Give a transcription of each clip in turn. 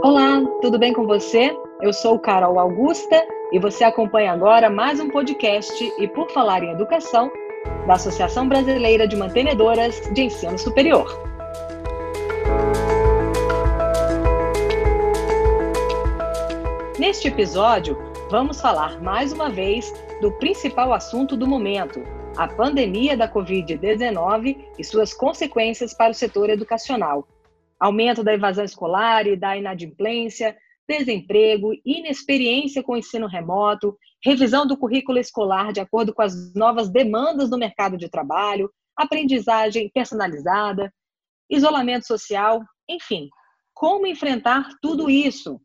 Olá, tudo bem com você? Eu sou Carol Augusta e você acompanha agora mais um podcast e por falar em educação da Associação Brasileira de Mantenedoras de Ensino Superior. Neste episódio, vamos falar mais uma vez do principal assunto do momento, a pandemia da Covid-19 e suas consequências para o setor educacional. Aumento da evasão escolar e da inadimplência, desemprego, inexperiência com ensino remoto, revisão do currículo escolar de acordo com as novas demandas do mercado de trabalho, aprendizagem personalizada, isolamento social, enfim, como enfrentar tudo isso?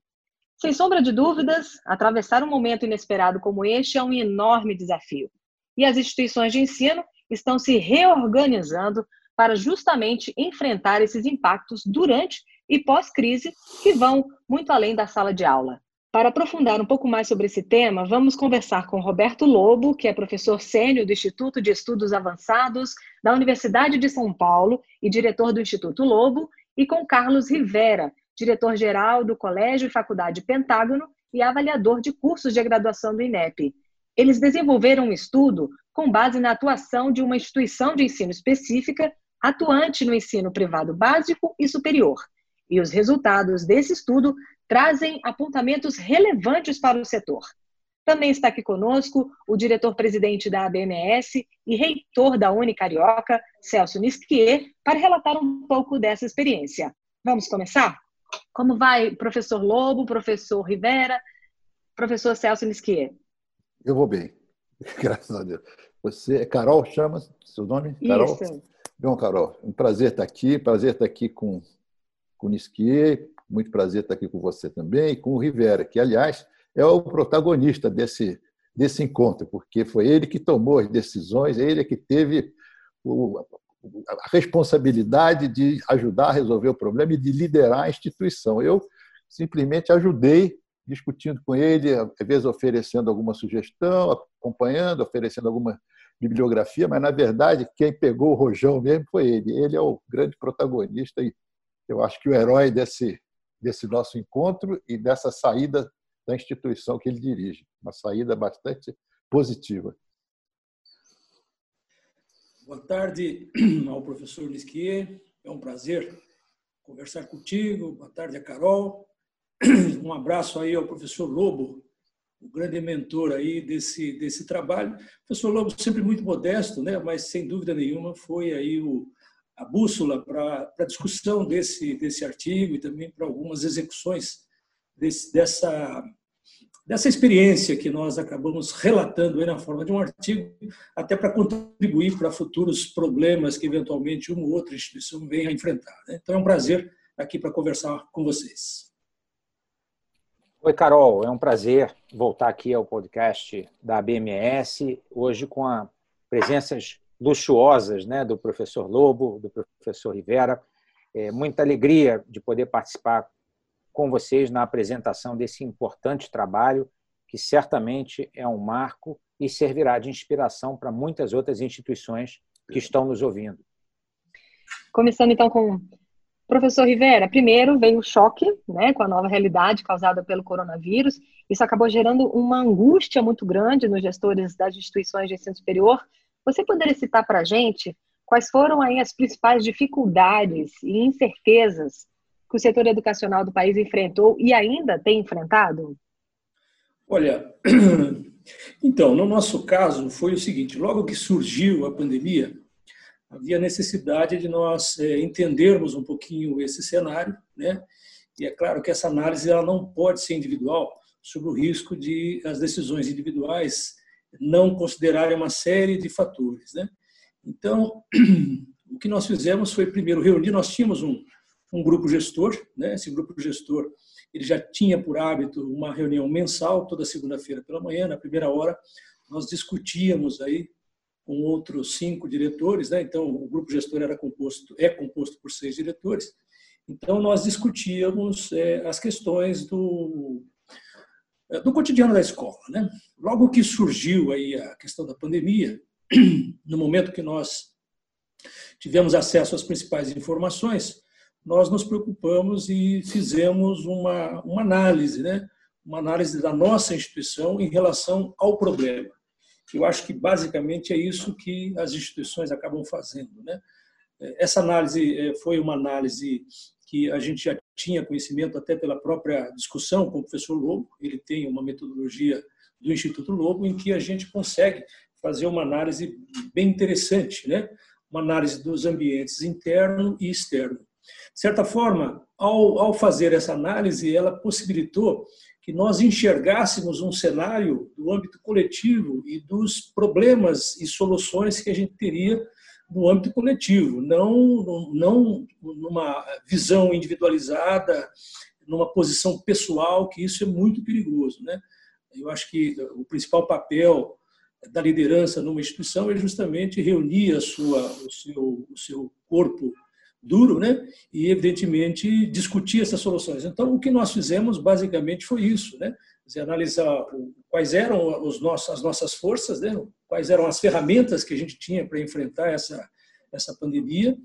Sem sombra de dúvidas, atravessar um momento inesperado como este é um enorme desafio e as instituições de ensino estão se reorganizando para justamente enfrentar esses impactos durante e pós-crise que vão muito além da sala de aula. Para aprofundar um pouco mais sobre esse tema, vamos conversar com Roberto Lobo, que é professor sênior do Instituto de Estudos Avançados da Universidade de São Paulo e diretor do Instituto Lobo, e com Carlos Rivera, diretor-geral do Colégio e Faculdade Pentágono e avaliador de cursos de graduação do INEP. Eles desenvolveram um estudo com base na atuação de uma instituição de ensino específica atuante no ensino privado básico e superior. E os resultados desse estudo trazem apontamentos relevantes para o setor. Também está aqui conosco o diretor-presidente da ABMS e reitor da Unicarioca, Celso Nisquier, para relatar um pouco dessa experiência. Vamos começar? Como vai, professor Lobo, professor Rivera, professor Celso Nisquier? Eu vou bem, graças a Deus. Você é Carol, chama seu nome? Carol? Isso. Bom, Carol, um prazer estar aqui, prazer estar aqui com, com o Nisquier, muito prazer estar aqui com você também, e com o Rivera, que, aliás, é o protagonista desse, desse encontro, porque foi ele que tomou as decisões, ele que teve o, a responsabilidade de ajudar a resolver o problema e de liderar a instituição. Eu simplesmente ajudei discutindo com ele, às vezes oferecendo alguma sugestão, acompanhando, oferecendo alguma bibliografia, mas na verdade quem pegou o rojão mesmo foi ele. Ele é o grande protagonista e eu acho que o herói desse desse nosso encontro e dessa saída da instituição que ele dirige, uma saída bastante positiva. Boa tarde ao professor Lisquier, é um prazer conversar contigo. Boa tarde a Carol. Um abraço aí ao professor Lobo, o grande mentor aí desse, desse trabalho. O professor Lobo sempre muito modesto, né? mas sem dúvida nenhuma foi aí o, a bússola para a discussão desse, desse artigo e também para algumas execuções desse, dessa, dessa experiência que nós acabamos relatando aí na forma de um artigo, até para contribuir para futuros problemas que eventualmente uma ou outra instituição venha a enfrentar. Né? Então é um prazer aqui para conversar com vocês. Oi, Carol. É um prazer voltar aqui ao podcast da BMS, hoje com a presenças luxuosas né, do professor Lobo, do professor Rivera. É muita alegria de poder participar com vocês na apresentação desse importante trabalho, que certamente é um marco e servirá de inspiração para muitas outras instituições que estão nos ouvindo. Começando então com Professor Rivera, primeiro veio o choque né, com a nova realidade causada pelo coronavírus. Isso acabou gerando uma angústia muito grande nos gestores das instituições de ensino superior. Você poderia citar para a gente quais foram aí as principais dificuldades e incertezas que o setor educacional do país enfrentou e ainda tem enfrentado? Olha, então, no nosso caso foi o seguinte: logo que surgiu a pandemia, havia necessidade de nós é, entendermos um pouquinho esse cenário, né? E é claro que essa análise ela não pode ser individual, sob o risco de as decisões individuais não considerarem uma série de fatores, né? Então, o que nós fizemos foi primeiro reunir, nós tínhamos um, um grupo gestor, né? Esse grupo gestor ele já tinha por hábito uma reunião mensal toda segunda-feira pela manhã, na primeira hora nós discutíamos aí com outros cinco diretores, né? então o grupo gestor era composto, é composto por seis diretores. Então nós discutíamos é, as questões do é, do cotidiano da escola, né? Logo que surgiu aí a questão da pandemia, no momento que nós tivemos acesso às principais informações, nós nos preocupamos e fizemos uma, uma análise, né? uma análise da nossa instituição em relação ao problema. Eu acho que basicamente é isso que as instituições acabam fazendo. Né? Essa análise eh, foi uma análise que a gente já tinha conhecimento até pela própria discussão com o professor Lobo. Ele tem uma metodologia do Instituto Lobo em que a gente consegue fazer uma análise bem interessante, né? uma análise dos ambientes interno e externo. De certa forma, ao, ao fazer essa análise, ela possibilitou que nós enxergássemos um cenário do âmbito coletivo e dos problemas e soluções que a gente teria no âmbito coletivo, não, não numa visão individualizada, numa posição pessoal, que isso é muito perigoso. Né? Eu acho que o principal papel da liderança numa instituição é justamente reunir a sua, o, seu, o seu corpo duro, né? E evidentemente discutir essas soluções. Então, o que nós fizemos basicamente foi isso, né? Dizer, analisar quais eram os nossos, as nossas forças, né? Quais eram as ferramentas que a gente tinha para enfrentar essa essa pandemia,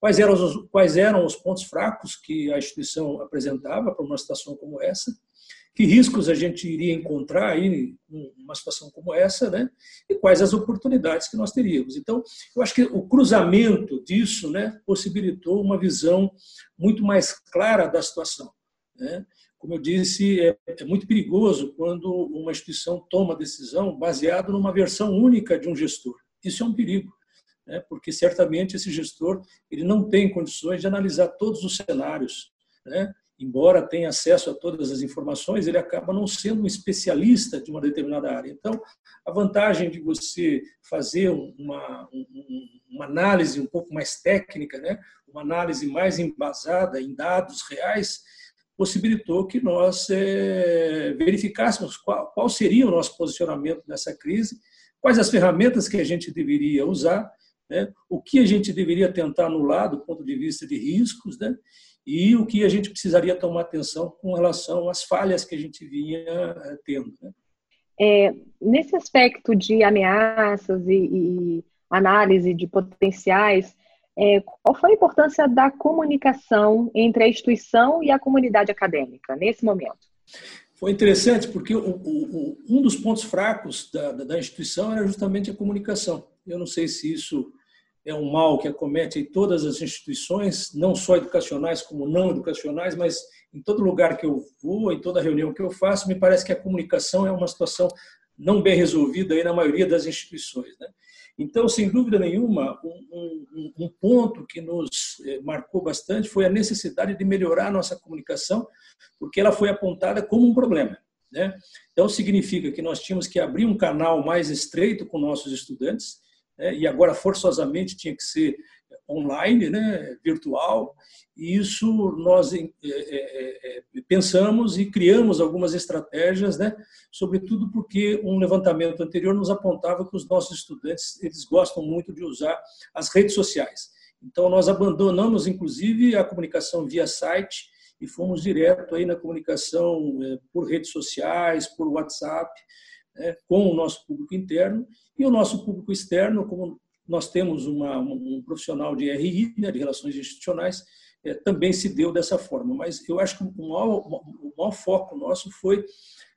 quais eram os quais eram os pontos fracos que a instituição apresentava para uma situação como essa que riscos a gente iria encontrar aí numa situação como essa, né? E quais as oportunidades que nós teríamos. Então, eu acho que o cruzamento disso, né, possibilitou uma visão muito mais clara da situação. Né? Como eu disse, é, é muito perigoso quando uma instituição toma decisão baseado numa versão única de um gestor. Isso é um perigo, né? porque certamente esse gestor ele não tem condições de analisar todos os cenários, né? Embora tenha acesso a todas as informações, ele acaba não sendo um especialista de uma determinada área. Então, a vantagem de você fazer uma, uma análise um pouco mais técnica, né? uma análise mais embasada em dados reais, possibilitou que nós é, verificássemos qual, qual seria o nosso posicionamento nessa crise, quais as ferramentas que a gente deveria usar, né? o que a gente deveria tentar anular do ponto de vista de riscos, né? e o que a gente precisaria tomar atenção com relação às falhas que a gente vinha eh, tendo. Né? É, nesse aspecto de ameaças e, e análise de potenciais, é, qual foi a importância da comunicação entre a instituição e a comunidade acadêmica nesse momento? Foi interessante porque o, o, um dos pontos fracos da, da, instituição era justamente a comunicação. Eu não sei se isso é um mal que acomete todas as instituições, não só educacionais como não educacionais, mas em todo lugar que eu vou, em toda reunião que eu faço, me parece que a comunicação é uma situação não bem resolvida aí na maioria das instituições. Né? Então, sem dúvida nenhuma, um, um, um, ponto que nos eh, marcou bastante foi a necessidade de melhorar a nossa comunicação, porque ela foi apontada como um problema. Né? Então, significa que nós tínhamos que abrir um canal mais estreito com nossos estudantes, e agora forçosamente tinha que ser online, né, virtual, e isso nós é, é, é, pensamos e criamos algumas estratégias, né, sobretudo porque um levantamento anterior nos apontava que os nossos estudantes eles gostam muito de usar as redes sociais. Então nós abandonamos inclusive a comunicação via site e fomos direto aí na comunicação por redes sociais, por WhatsApp, né, com o nosso público interno e o nosso público externo, como nós temos uma, um profissional de RI, né, de Relações Institucionais, é, também se deu dessa forma. Mas eu acho que o maior, o maior foco nosso foi,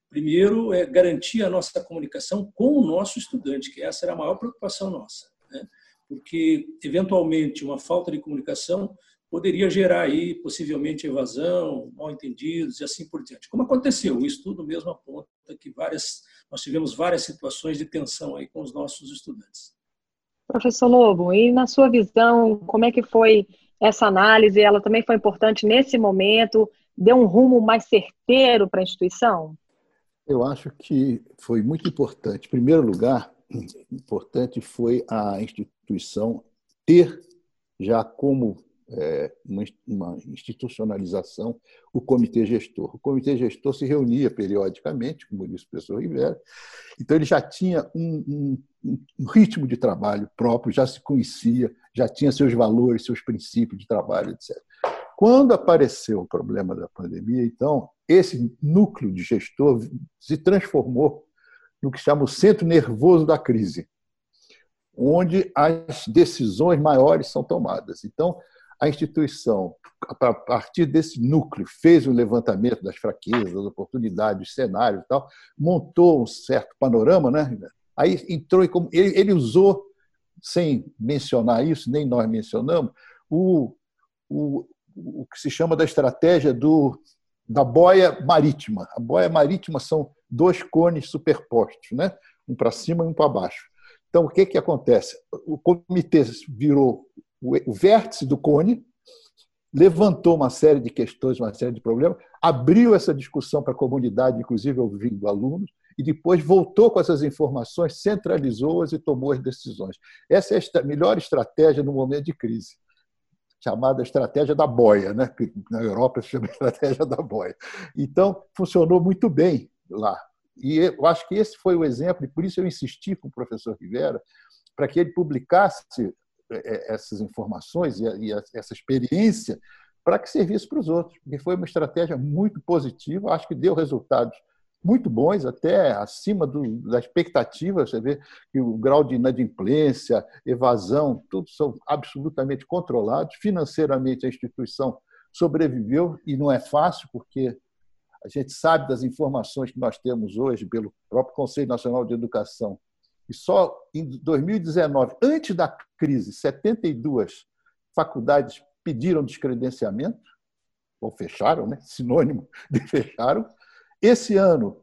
primeiro, é, garantir a nossa comunicação com o nosso estudante, que essa era a maior preocupação nossa. Né? Porque, eventualmente, uma falta de comunicação poderia gerar aí possivelmente evasão, mal-entendidos e assim por diante. Como aconteceu, o estudo mesmo aponta que várias nós tivemos várias situações de tensão aí com os nossos estudantes. Professor Lobo, e na sua visão, como é que foi essa análise? Ela também foi importante nesse momento? Deu um rumo mais certeiro para a instituição? Eu acho que foi muito importante. Em primeiro lugar, importante foi a instituição ter já como uma institucionalização o comitê gestor. O comitê gestor se reunia periodicamente, como disse o professor Rivera, então ele já tinha um, um, um ritmo de trabalho próprio, já se conhecia, já tinha seus valores, seus princípios de trabalho, etc. Quando apareceu o problema da pandemia, então, esse núcleo de gestor se transformou no que chama o centro nervoso da crise, onde as decisões maiores são tomadas. Então, a instituição, a partir desse núcleo, fez um levantamento das fraquezas, das oportunidades, dos cenários e tal, montou um certo panorama, né? Aí entrou e ele, ele usou, sem mencionar isso, nem nós mencionamos, o, o, o que se chama da estratégia do, da boia marítima. A boia marítima são dois cones superpostos, né? um para cima e um para baixo. Então, o que, que acontece? O comitê virou o vértice do cone, levantou uma série de questões, uma série de problemas, abriu essa discussão para a comunidade, inclusive ouvindo alunos, e depois voltou com essas informações, centralizou-as e tomou as decisões. Essa é a melhor estratégia no momento de crise, chamada estratégia da boia, né? que na Europa se chama estratégia da boia. Então, funcionou muito bem lá. E eu acho que esse foi o exemplo, e por isso eu insisti com o professor Rivera, para que ele publicasse essas informações e essa experiência para que servisse para os outros, porque foi uma estratégia muito positiva, acho que deu resultados muito bons, até acima do, da expectativa. Você vê que o grau de inadimplência, evasão, tudo são absolutamente controlados. Financeiramente, a instituição sobreviveu e não é fácil, porque a gente sabe das informações que nós temos hoje pelo próprio Conselho Nacional de Educação. E só em 2019, antes da crise, 72 faculdades pediram descredenciamento, ou fecharam, né? sinônimo de fecharam. Esse ano,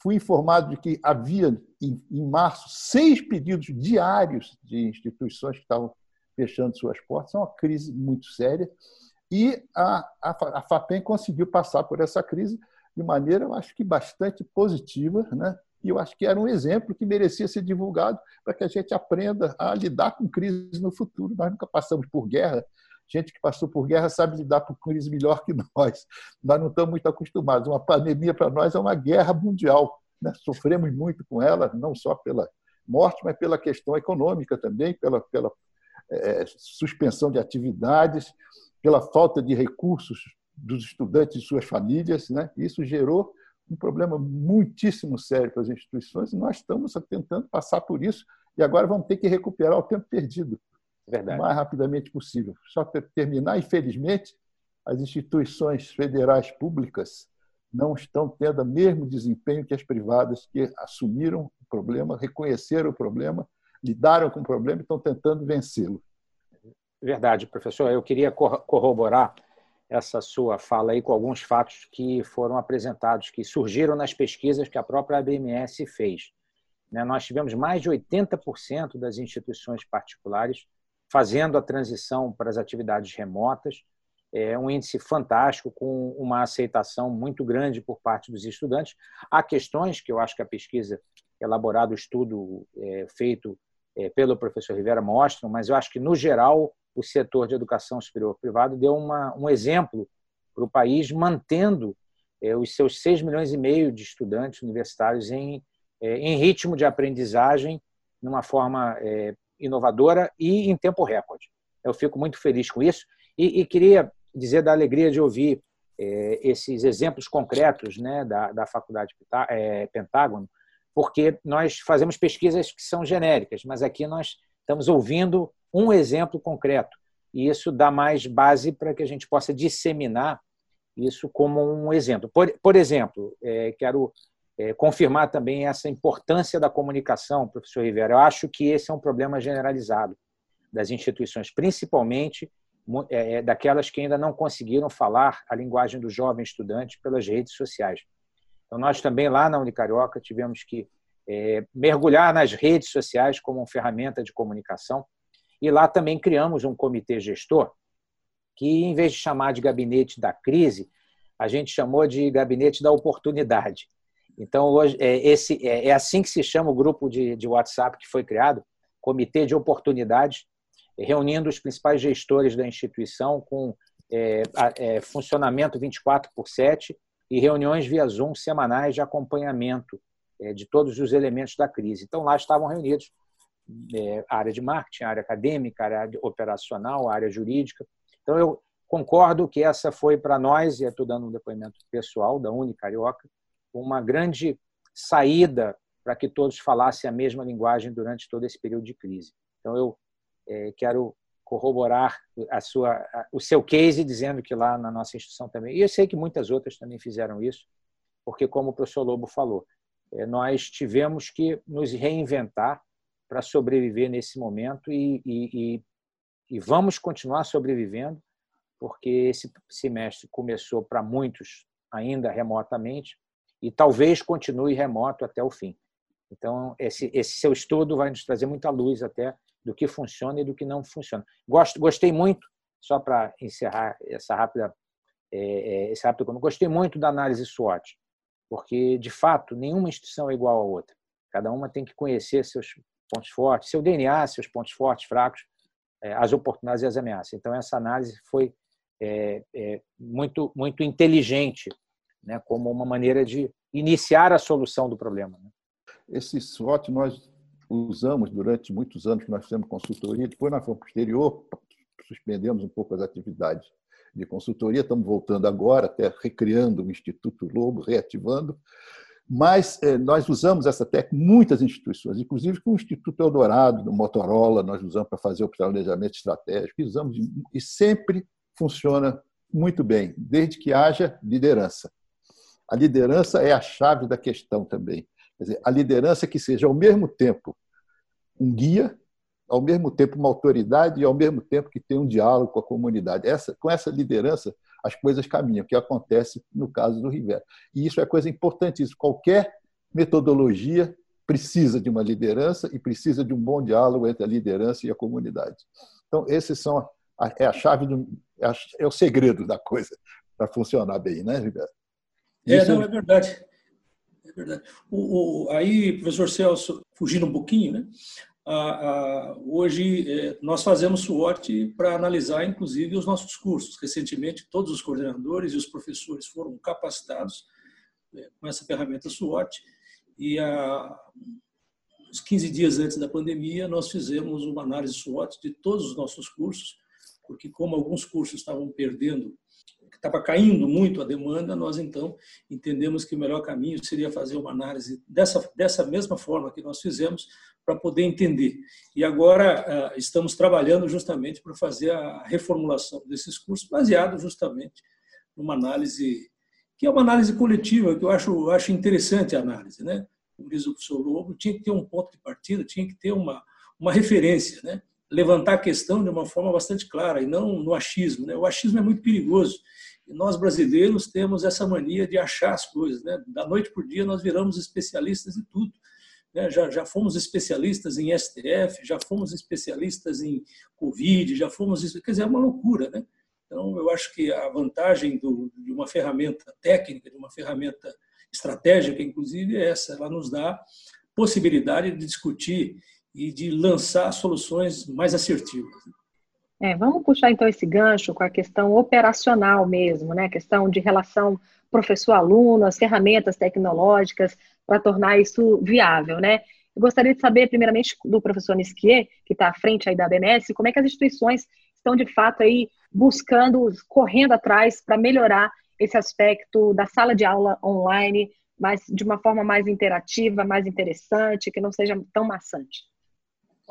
fui informado de que havia, em março, seis pedidos diários de instituições que estavam fechando suas portas. É uma crise muito séria. E a, a, a FAPEM conseguiu passar por essa crise de maneira, eu acho que bastante positiva, né? E eu acho que era um exemplo que merecia ser divulgado para que a gente aprenda a lidar com crises no futuro. Nós nunca passamos por guerra. Gente que passou por guerra sabe lidar com crise melhor que nós. Nós não estamos muito acostumados. Uma pandemia para nós é uma guerra mundial. Né? Sofremos muito com ela, não só pela morte, mas pela questão econômica também, pela, pela é, suspensão de atividades, pela falta de recursos dos estudantes e suas famílias. Né? Isso gerou um problema muitíssimo sério para as instituições e nós estamos tentando passar por isso e agora vamos ter que recuperar o tempo perdido Verdade. o mais rapidamente possível. Só para terminar, infelizmente, as instituições federais públicas não estão tendo o mesmo desempenho que as privadas que assumiram o problema, reconheceram o problema, lidaram com o problema e estão tentando vencê-lo. Verdade, professor. Eu queria corroborar essa sua fala aí com alguns fatos que foram apresentados, que surgiram nas pesquisas que a própria ABMS fez. Né, nós tivemos mais de 80% das instituições particulares fazendo a transição para as atividades remotas, é um índice fantástico, com uma aceitação muito grande por parte dos estudantes. Há questões que eu acho que a pesquisa elaborada, o estudo é, feito é, pelo professor Rivera mostram, mas eu acho que, no geral, o setor de educação superior privado deu uma, um exemplo para o país, mantendo é, os seus 6 milhões e meio de estudantes universitários em, é, em ritmo de aprendizagem, numa forma é, inovadora e em tempo recorde. Eu fico muito feliz com isso e, e queria dizer da alegria de ouvir esses exemplos concretos né, da, da Faculdade Pentágono, porque nós fazemos pesquisas que são genéricas, mas aqui nós estamos ouvindo um exemplo concreto. E isso dá mais base para que a gente possa disseminar isso como um exemplo. Por, por exemplo, é, quero é, confirmar também essa importância da comunicação, professor Rivera. Eu acho que esse é um problema generalizado das instituições, principalmente é, é, daquelas que ainda não conseguiram falar a linguagem do jovem estudante pelas redes sociais. Então, nós também lá na Unicarioca tivemos que é, mergulhar nas redes sociais como uma ferramenta de comunicação e lá também criamos um comitê gestor que, em vez de chamar de gabinete da crise, a gente chamou de gabinete da oportunidade. Então, hoje, é, esse, é, é assim que se chama o grupo de, de WhatsApp que foi criado, Comitê de Oportunidades, reunindo os principais gestores da instituição com é, é, funcionamento 24 por 7 e reuniões via Zoom semanais de acompanhamento é, de todos os elementos da crise. Então, lá estavam reunidos é, área de marketing, área acadêmica, área operacional, área jurídica. Então, eu concordo que essa foi para nós, e estou dando um depoimento pessoal da Uni Carioca, uma grande saída para que todos falassem a mesma linguagem durante todo esse período de crise. Então, eu é, quero corroborar a sua, o seu case, dizendo que lá na nossa instituição também. E eu sei que muitas outras também fizeram isso, porque, como o professor Lobo falou, é, nós tivemos que nos reinventar para sobreviver nesse momento e, e, e, vamos continuar sobrevivendo, porque esse semestre começou para muitos ainda remotamente e talvez continue remoto até o fim. Então, esse, esse seu estudo vai nos trazer muita luz até do que funciona e do que não funciona. Gosto, gostei muito, só para encerrar essa rápida, é, é, esse rápido gostei muito da análise SWOT, porque, de fato, nenhuma instituição é igual à outra. Cada uma tem que conhecer seus pontos fortes, seu DNA, seus pontos fortes, fracos, é, as oportunidades e as ameaças. Então, essa análise foi é, é, muito, muito inteligente, né, como uma maneira de iniciar a solução do problema. Né? Esse SWOT nós usamos durante muitos anos que nós fizemos consultoria, depois para o exterior, suspendemos um pouco as atividades de consultoria, estamos voltando agora, até recriando o Instituto Lobo, reativando, mas eh, nós usamos essa técnica em muitas instituições, inclusive com o Instituto Eldorado, do Motorola, nós usamos para fazer o planejamento estratégico, usamos e sempre funciona muito bem, desde que haja liderança. A liderança é a chave da questão também. Quer dizer, a liderança que seja ao mesmo tempo um guia, ao mesmo tempo uma autoridade e ao mesmo tempo que tenha um diálogo com a comunidade. Essa, com essa liderança, as coisas caminham, que acontece no caso do Rivera. E isso é coisa importantíssima. Qualquer metodologia precisa de uma liderança e precisa de um bom diálogo entre a liderança e a comunidade. Então, esses são a, é a chave do é, é o segredo da coisa para funcionar bem, né, Rivera? É, não, é verdade. É verdade. O, o, aí, professor Celso, fugindo um pouquinho, né? Hoje é, nós fazemos SWOT para analisar, inclusive, os nossos cursos. Recentemente, todos os coordenadores e os professores foram capacitados é, com essa ferramenta SWOT e há uns 15 dias antes da pandemia nós fizemos uma análise SWOT de todos os nossos cursos, porque como alguns cursos estavam perdendo estava caindo muito a demanda, nós então entendemos que o melhor caminho seria fazer uma análise dessa, dessa mesma forma que nós fizemos, para poder entender. E agora uh, estamos trabalhando justamente para fazer a reformulação desses cursos, baseado justamente numa análise, que é uma análise coletiva, que eu acho, acho interessante a análise. Né? Como diz o professor Lobo, tinha que ter um ponto de partida, tinha que ter uma, uma referência, né? Levantar a questão de uma forma bastante clara e não no achismo. Né? O achismo é muito perigoso. E nós brasileiros temos essa mania de achar as coisas. Né? Da noite por dia nós viramos especialistas em tudo. Né? Já, já fomos especialistas em STF, já fomos especialistas em Covid, já fomos. Quer dizer, é uma loucura. Né? Então, eu acho que a vantagem do, de uma ferramenta técnica, de uma ferramenta estratégica, inclusive, é essa: ela nos dá possibilidade de discutir e de lançar soluções mais assertivas. É, vamos puxar então esse gancho com a questão operacional mesmo, né? A questão de relação professor-aluno, as ferramentas tecnológicas para tornar isso viável, né? Eu gostaria de saber, primeiramente, do professor Nisquier, que está à frente aí da BMS, como é que as instituições estão, de fato, aí buscando, correndo atrás para melhorar esse aspecto da sala de aula online, mas de uma forma mais interativa, mais interessante, que não seja tão maçante.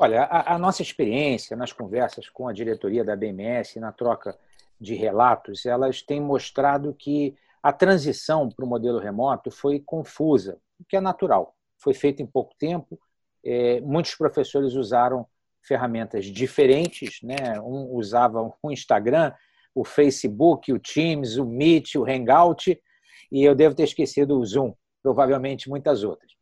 Olha, a, a, nossa experiência nas conversas com a diretoria da BMS, na troca de relatos, elas têm mostrado que a transição para o modelo remoto foi confusa, o que é natural. Foi feita em pouco tempo, é, muitos professores usaram ferramentas diferentes, né? um usava o Instagram, o Facebook, o Teams, o Meet, o Hangout, e eu devo ter esquecido o Zoom, provavelmente muitas outras.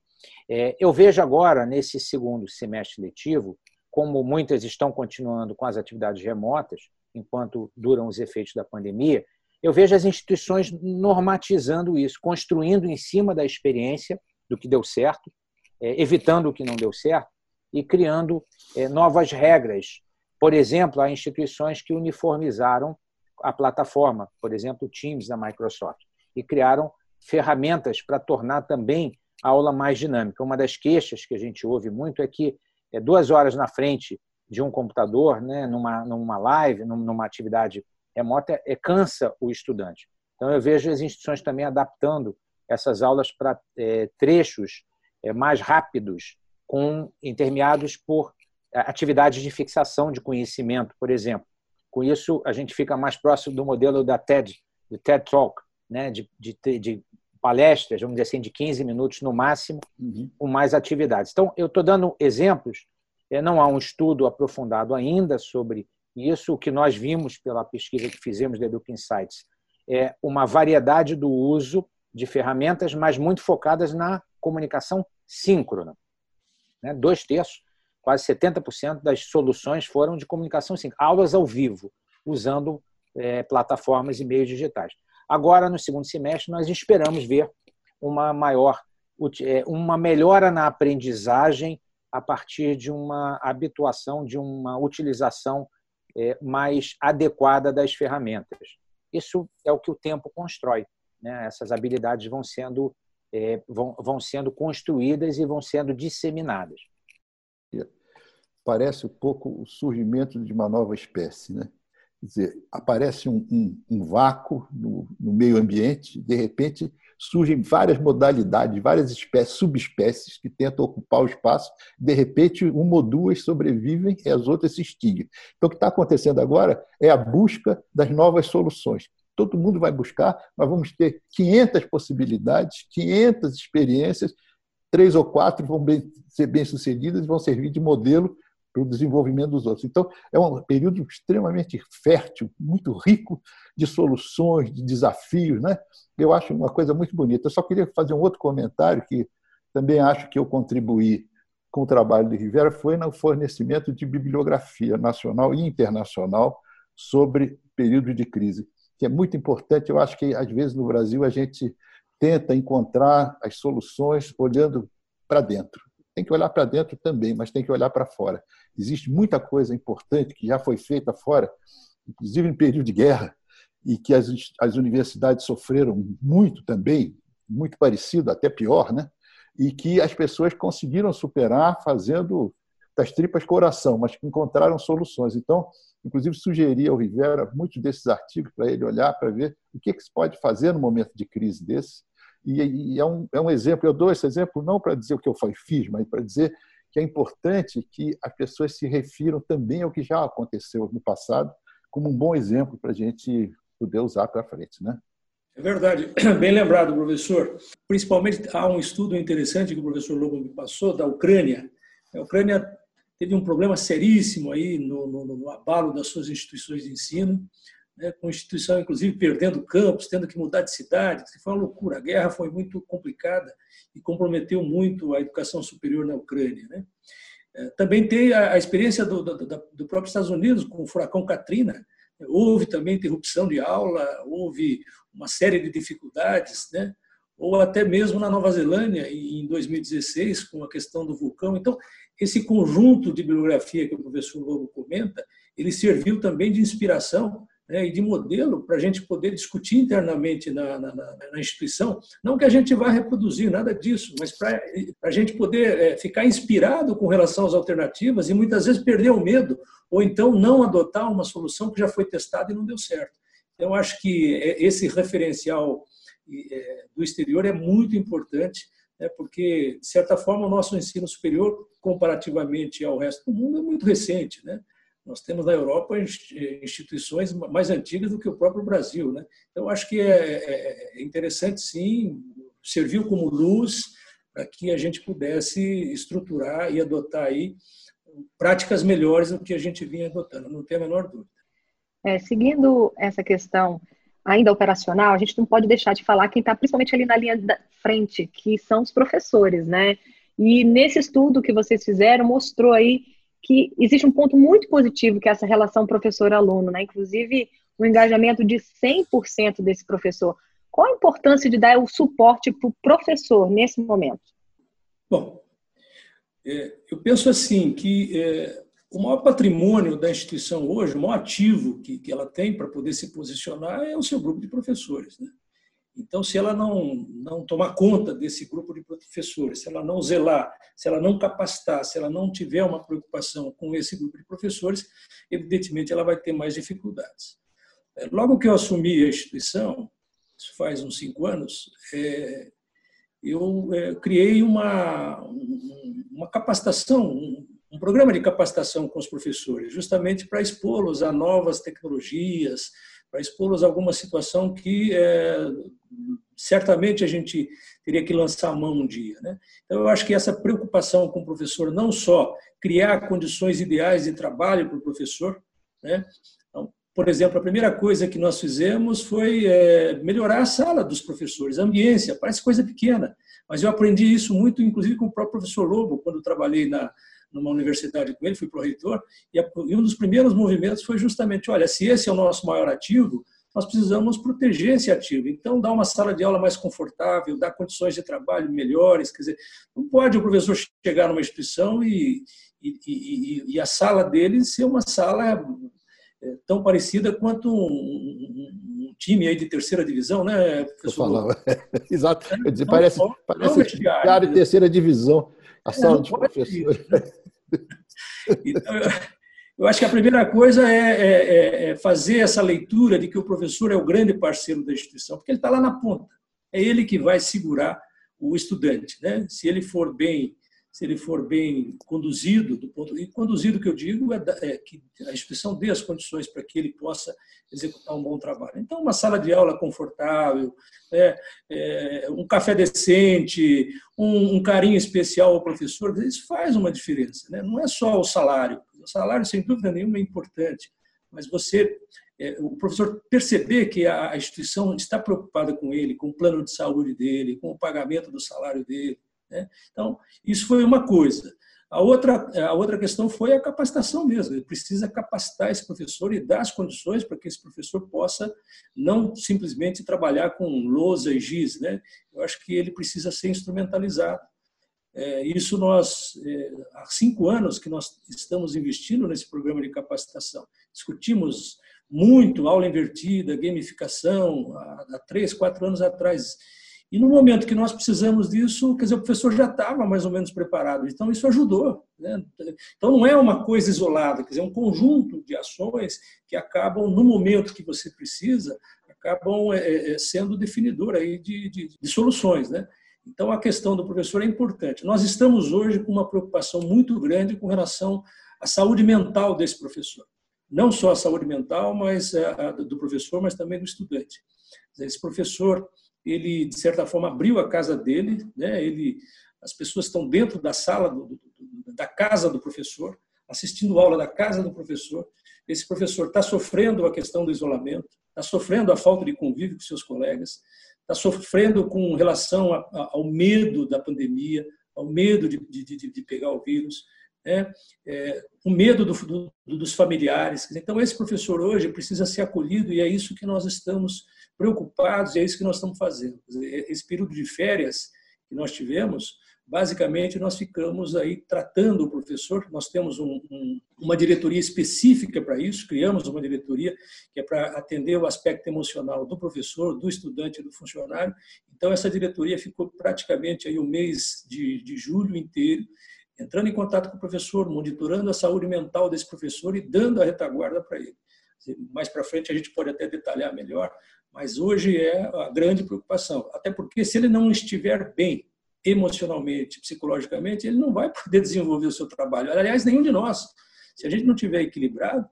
É, eu vejo agora, nesse segundo semestre letivo, como muitas estão continuando com as atividades remotas, enquanto duram os efeitos da pandemia, eu vejo as instituições normatizando isso, construindo em cima da experiência do que deu certo, é, evitando o que não deu certo e criando é, novas regras. Por exemplo, há instituições que uniformizaram a plataforma, por exemplo, o Teams da Microsoft, e criaram ferramentas para tornar também a aula mais dinâmica. Uma das queixas que a gente ouve muito é que é duas horas na frente de um computador, né, numa, numa live, numa atividade remota, é, cansa o estudante. Então, eu vejo as instituições também adaptando essas aulas para é, trechos é, mais rápidos, com intermeados por atividades de fixação de conhecimento, por exemplo. Com isso, a gente fica mais próximo do modelo da TED, do TED Talk, né? de, de, de palestras, vamos dizer assim, de 15 minutos no máximo, uhum. com mais atividades. Então, eu estou dando exemplos, é, não há um estudo aprofundado ainda sobre isso, o que nós vimos pela pesquisa que fizemos da Educa Insights é uma variedade do uso de ferramentas, mas muito focadas na comunicação síncrona. Né? Dois terços, quase 70% das soluções foram de comunicação síncrona, aulas ao vivo, usando é, plataformas e meios digitais. Agora, no segundo semestre, nós esperamos ver uma maior, é, uma melhora na aprendizagem a partir de uma habituação, de uma utilização é, mais adequada das ferramentas. Isso é o que o tempo constrói. Né? Essas habilidades vão sendo, é, vão, sendo construídas e vão sendo disseminadas. Parece um pouco o surgimento de uma nova espécie, né? Quer dizer, aparece um, um, um vácuo no, no, meio ambiente, de repente surgem várias modalidades, várias espécies, subespécies que tentam ocupar o espaço, de repente uma ou duas sobrevivem e as outras se extinguem. Então, o que está acontecendo agora é a busca das novas soluções. Todo mundo vai buscar, nós vamos ter 500 possibilidades, 500 experiências, três ou quatro vão ser bem-sucedidas e vão servir de modelo para o desenvolvimento dos outros. Então, é um período extremamente fértil, muito rico de soluções, de desafios. Né? Eu acho uma coisa muito bonita. Eu só queria fazer um outro comentário que também acho que eu contribuí com o trabalho de Rivera, foi no fornecimento de bibliografia nacional e internacional sobre períodos de crise, que é muito importante. Eu acho que, às vezes, no Brasil, a gente tenta encontrar as soluções olhando para dentro. Tem que olhar para dentro também, mas tem que olhar para fora. Existe muita coisa importante que já foi feita fora, inclusive em período de guerra, e que as, as universidades sofreram muito também, muito parecido, até pior, né? e que as pessoas conseguiram superar fazendo das tripas coração, mas que encontraram soluções. Então, inclusive, sugeri ao Rivera muitos desses artigos para ele olhar, para ver o que, que se pode fazer no momento de crise desse. E, e é, um, é um exemplo, eu dou esse exemplo não para dizer o que eu fiz, mas para dizer que é importante que as pessoas se refiram também ao que já aconteceu no passado, como um bom exemplo para a gente poder usar para frente. Né? É verdade, bem lembrado, professor. Principalmente há um estudo interessante que o professor Lobo me passou da Ucrânia. A Ucrânia teve um problema seríssimo aí no, no, no abalo das suas instituições de ensino, né, com a instituição, inclusive, perdendo campos, tendo que mudar de cidade. Foi uma loucura. A guerra foi muito complicada e comprometeu muito a educação superior na Ucrânia. Né? É, também tem a experiência do, do, do próprio Estados Unidos com o furacão Katrina. Houve também interrupção de aula, houve uma série de dificuldades, né? ou até mesmo na Nova Zelândia, em 2016, com a questão do vulcão. Então, esse conjunto de bibliografia que o professor Lobo comenta, ele serviu também de inspiração né, e de modelo para a gente poder discutir internamente na, na, na, instituição. Não que a gente vá reproduzir nada disso, mas para a gente poder é, ficar inspirado com relação às alternativas e muitas vezes perder o medo, ou então não adotar uma solução que já foi testada e não deu certo. Então, acho que é, esse referencial é, do exterior é muito importante, né, porque, de certa forma, o nosso ensino superior, comparativamente ao resto do mundo, é muito recente. Né? Nós temos na Europa instituições mais antigas do que o próprio Brasil. Né? Então, acho que é, é, é interessante, sim, serviu como luz para que a gente pudesse estruturar e adotar aí práticas melhores do que a gente vinha adotando, não tem a menor dúvida. É, seguindo essa questão ainda operacional, a gente não pode deixar de falar quem está principalmente ali na linha da frente, que são os professores, né? E nesse estudo que vocês fizeram, mostrou aí que existe um ponto muito positivo, que é essa relação professor-aluno, né? inclusive o engajamento de 100% desse professor. Qual a importância de dar o suporte para o professor nesse momento? Bom, é, eu penso assim que é, o maior patrimônio da instituição hoje, o maior ativo que, que ela tem para poder se posicionar é o seu grupo de professores. Né? Então, se ela não, não tomar conta desse grupo de professores, se ela não zelar, se ela não capacitar, se ela não tiver uma preocupação com esse grupo de professores, evidentemente ela vai ter mais dificuldades. É, logo que eu assumi a instituição, isso faz uns cinco anos, é, eu é, criei uma, uma capacitação um programa de capacitação com os professores, justamente para expô-los a novas tecnologias, para expô-los a alguma situação que é, certamente a gente teria que lançar mão um dia. Né? Então, eu acho que essa preocupação com o professor, não só criar condições ideais de trabalho para o professor, né? então, por exemplo, a primeira coisa que nós fizemos foi é, melhorar a sala dos professores, a ambiência, parece coisa pequena, mas eu aprendi isso muito, inclusive, com o próprio professor Lobo, quando trabalhei na, numa universidade com ele, fui para o reitor, e um dos primeiros movimentos foi justamente, olha, se esse é o nosso maior ativo, nós precisamos proteger esse ativo. Então, dar uma sala de aula mais confortável, dar condições de trabalho melhores. Quer dizer, não pode o professor chegar numa instituição e, e, e, e a sala dele ser uma sala é, tão parecida quanto um, um, um, time aí de terceira divisão, né, professor? Falava. Exato. Dizer, parece não, parece não de terceira divisão, a sala é, de professor. Então, eu acho que a primeira coisa é, é, é, é, fazer essa leitura de que o professor é o grande parceiro da instituição, porque ele está lá na ponta. É ele que vai segurar o estudante. Né? Se ele for bem se ele for bem conduzido, do ponto e conduzido que eu digo é, é, que a instituição dê as condições para que ele possa executar um bom trabalho. Então, uma sala de aula confortável, é, é, um café decente, um, um, carinho especial ao professor, isso faz uma diferença. Né? Não é só o salário. O salário, sem dúvida nenhuma, é importante, mas você é, o professor perceber que a instituição está preocupada com ele, com o plano de saúde dele, com o pagamento do salário dele, né? Então, isso foi uma coisa. A outra, a outra questão foi a capacitação mesmo. Ele precisa capacitar esse professor e dar as condições para que esse professor possa não simplesmente trabalhar com lousa e giz. Né? Eu acho que ele precisa ser instrumentalizado. É, isso nós, é, há cinco anos que nós estamos investindo nesse programa de capacitação. Discutimos muito aula invertida, gamificação, há, há três, quatro anos atrás e no momento que nós precisamos disso, quer dizer, o professor já estava mais ou menos preparado. Então, isso ajudou. Né? Então, não é uma coisa isolada, quer dizer, é um conjunto de ações que acabam, no momento que você precisa, acabam é, é, sendo definidor aí de, de, de soluções. Né? Então, a questão do professor é importante. Nós estamos hoje com uma preocupação muito grande com relação à saúde mental desse professor. Não só a saúde mental mas do professor, mas também do estudante. Esse professor ele de certa forma abriu a casa dele, né? Ele, as pessoas estão dentro da sala do, do, da casa do professor, assistindo aula da casa do professor. Esse professor está sofrendo a questão do isolamento, está sofrendo a falta de convívio com seus colegas, está sofrendo com relação a, a, ao medo da pandemia, ao medo de, de, de, pegar o vírus, né? É, o medo do, do, dos familiares. Então, esse professor hoje precisa ser acolhido e é isso que nós estamos preocupados, e é isso que nós estamos fazendo. Esse período de férias que nós tivemos, basicamente nós ficamos aí tratando o professor, nós temos um, um, uma diretoria específica para isso, criamos uma diretoria que é para atender o aspecto emocional do professor, do estudante do funcionário. Então, essa diretoria ficou praticamente aí o mês de, de julho inteiro, entrando em contato com o professor, monitorando a saúde mental desse professor e dando a retaguarda para ele. Mais para frente a gente pode até detalhar melhor, mas hoje é a grande preocupação. Até porque se ele não estiver bem emocionalmente, psicologicamente, ele não vai poder desenvolver o seu trabalho. Aliás, nenhum de nós. Se a gente não tiver equilibrado,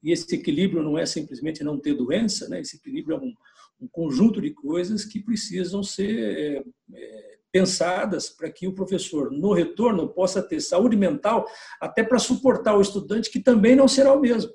e esse equilíbrio não é simplesmente não ter doença, né? esse equilíbrio é um, um conjunto de coisas que precisam ser é, é, pensadas para que o professor, no retorno, possa ter saúde mental até para suportar o estudante, que também não será o mesmo.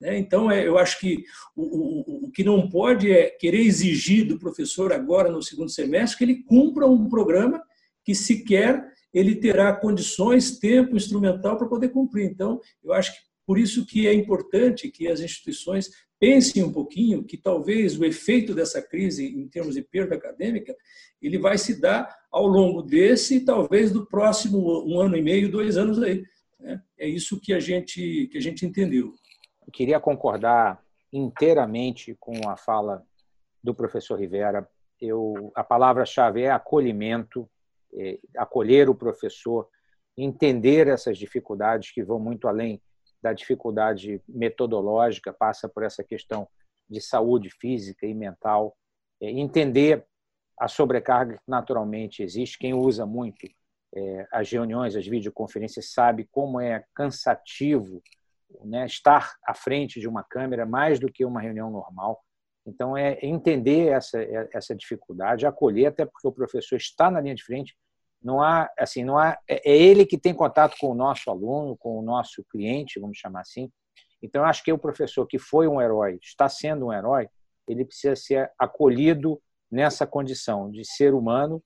Né? Então, é, eu acho que o, o, o, que não pode é querer exigir do professor agora no segundo semestre que ele cumpra um programa que sequer ele terá condições, tempo instrumental para poder cumprir. Então, eu acho que por isso que é importante que as instituições pensem um pouquinho que talvez o efeito dessa crise em termos de perda acadêmica ele vai se dar ao longo desse e talvez do próximo um ano e meio, dois anos aí. Né? É isso que a gente que a gente entendeu. Eu queria concordar inteiramente com a fala do professor Rivera. Eu, a palavra-chave é acolhimento, é, acolher o professor, entender essas dificuldades que vão muito além da dificuldade metodológica, passa por essa questão de saúde física e mental, é, entender a sobrecarga que naturalmente existe. Quem usa muito é, as reuniões, as videoconferências, sabe como é cansativo né, estar à frente de uma câmera mais do que uma reunião normal. Então, é entender essa, essa dificuldade, acolher, até porque o professor está na linha de frente. Não há, assim, não há, é, é ele que tem contato com o nosso aluno, com o nosso cliente, vamos chamar assim. Então, acho que o professor que foi um herói, está sendo um herói, ele precisa ser acolhido nessa condição de ser humano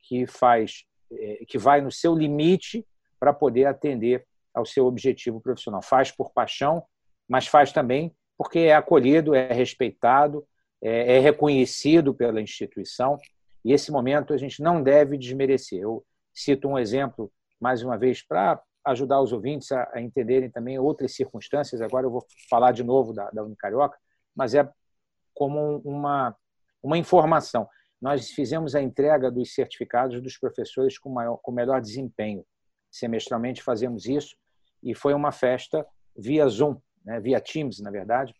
que faz, é, que vai no seu limite para poder atender ao seu objetivo profissional. Faz por paixão, mas faz também porque é acolhido, é respeitado, é, é reconhecido pela instituição. E esse momento a gente não deve desmerecer. Eu cito um exemplo, mais uma vez, para ajudar os ouvintes a, a, entenderem também outras circunstâncias. Agora eu vou falar de novo da, da Unicarioca, mas é como uma, uma informação. Nós fizemos a entrega dos certificados dos professores com, maior, com melhor desempenho. Semestralmente fazemos isso e foi uma festa via Zoom, né, via Teams, na verdade,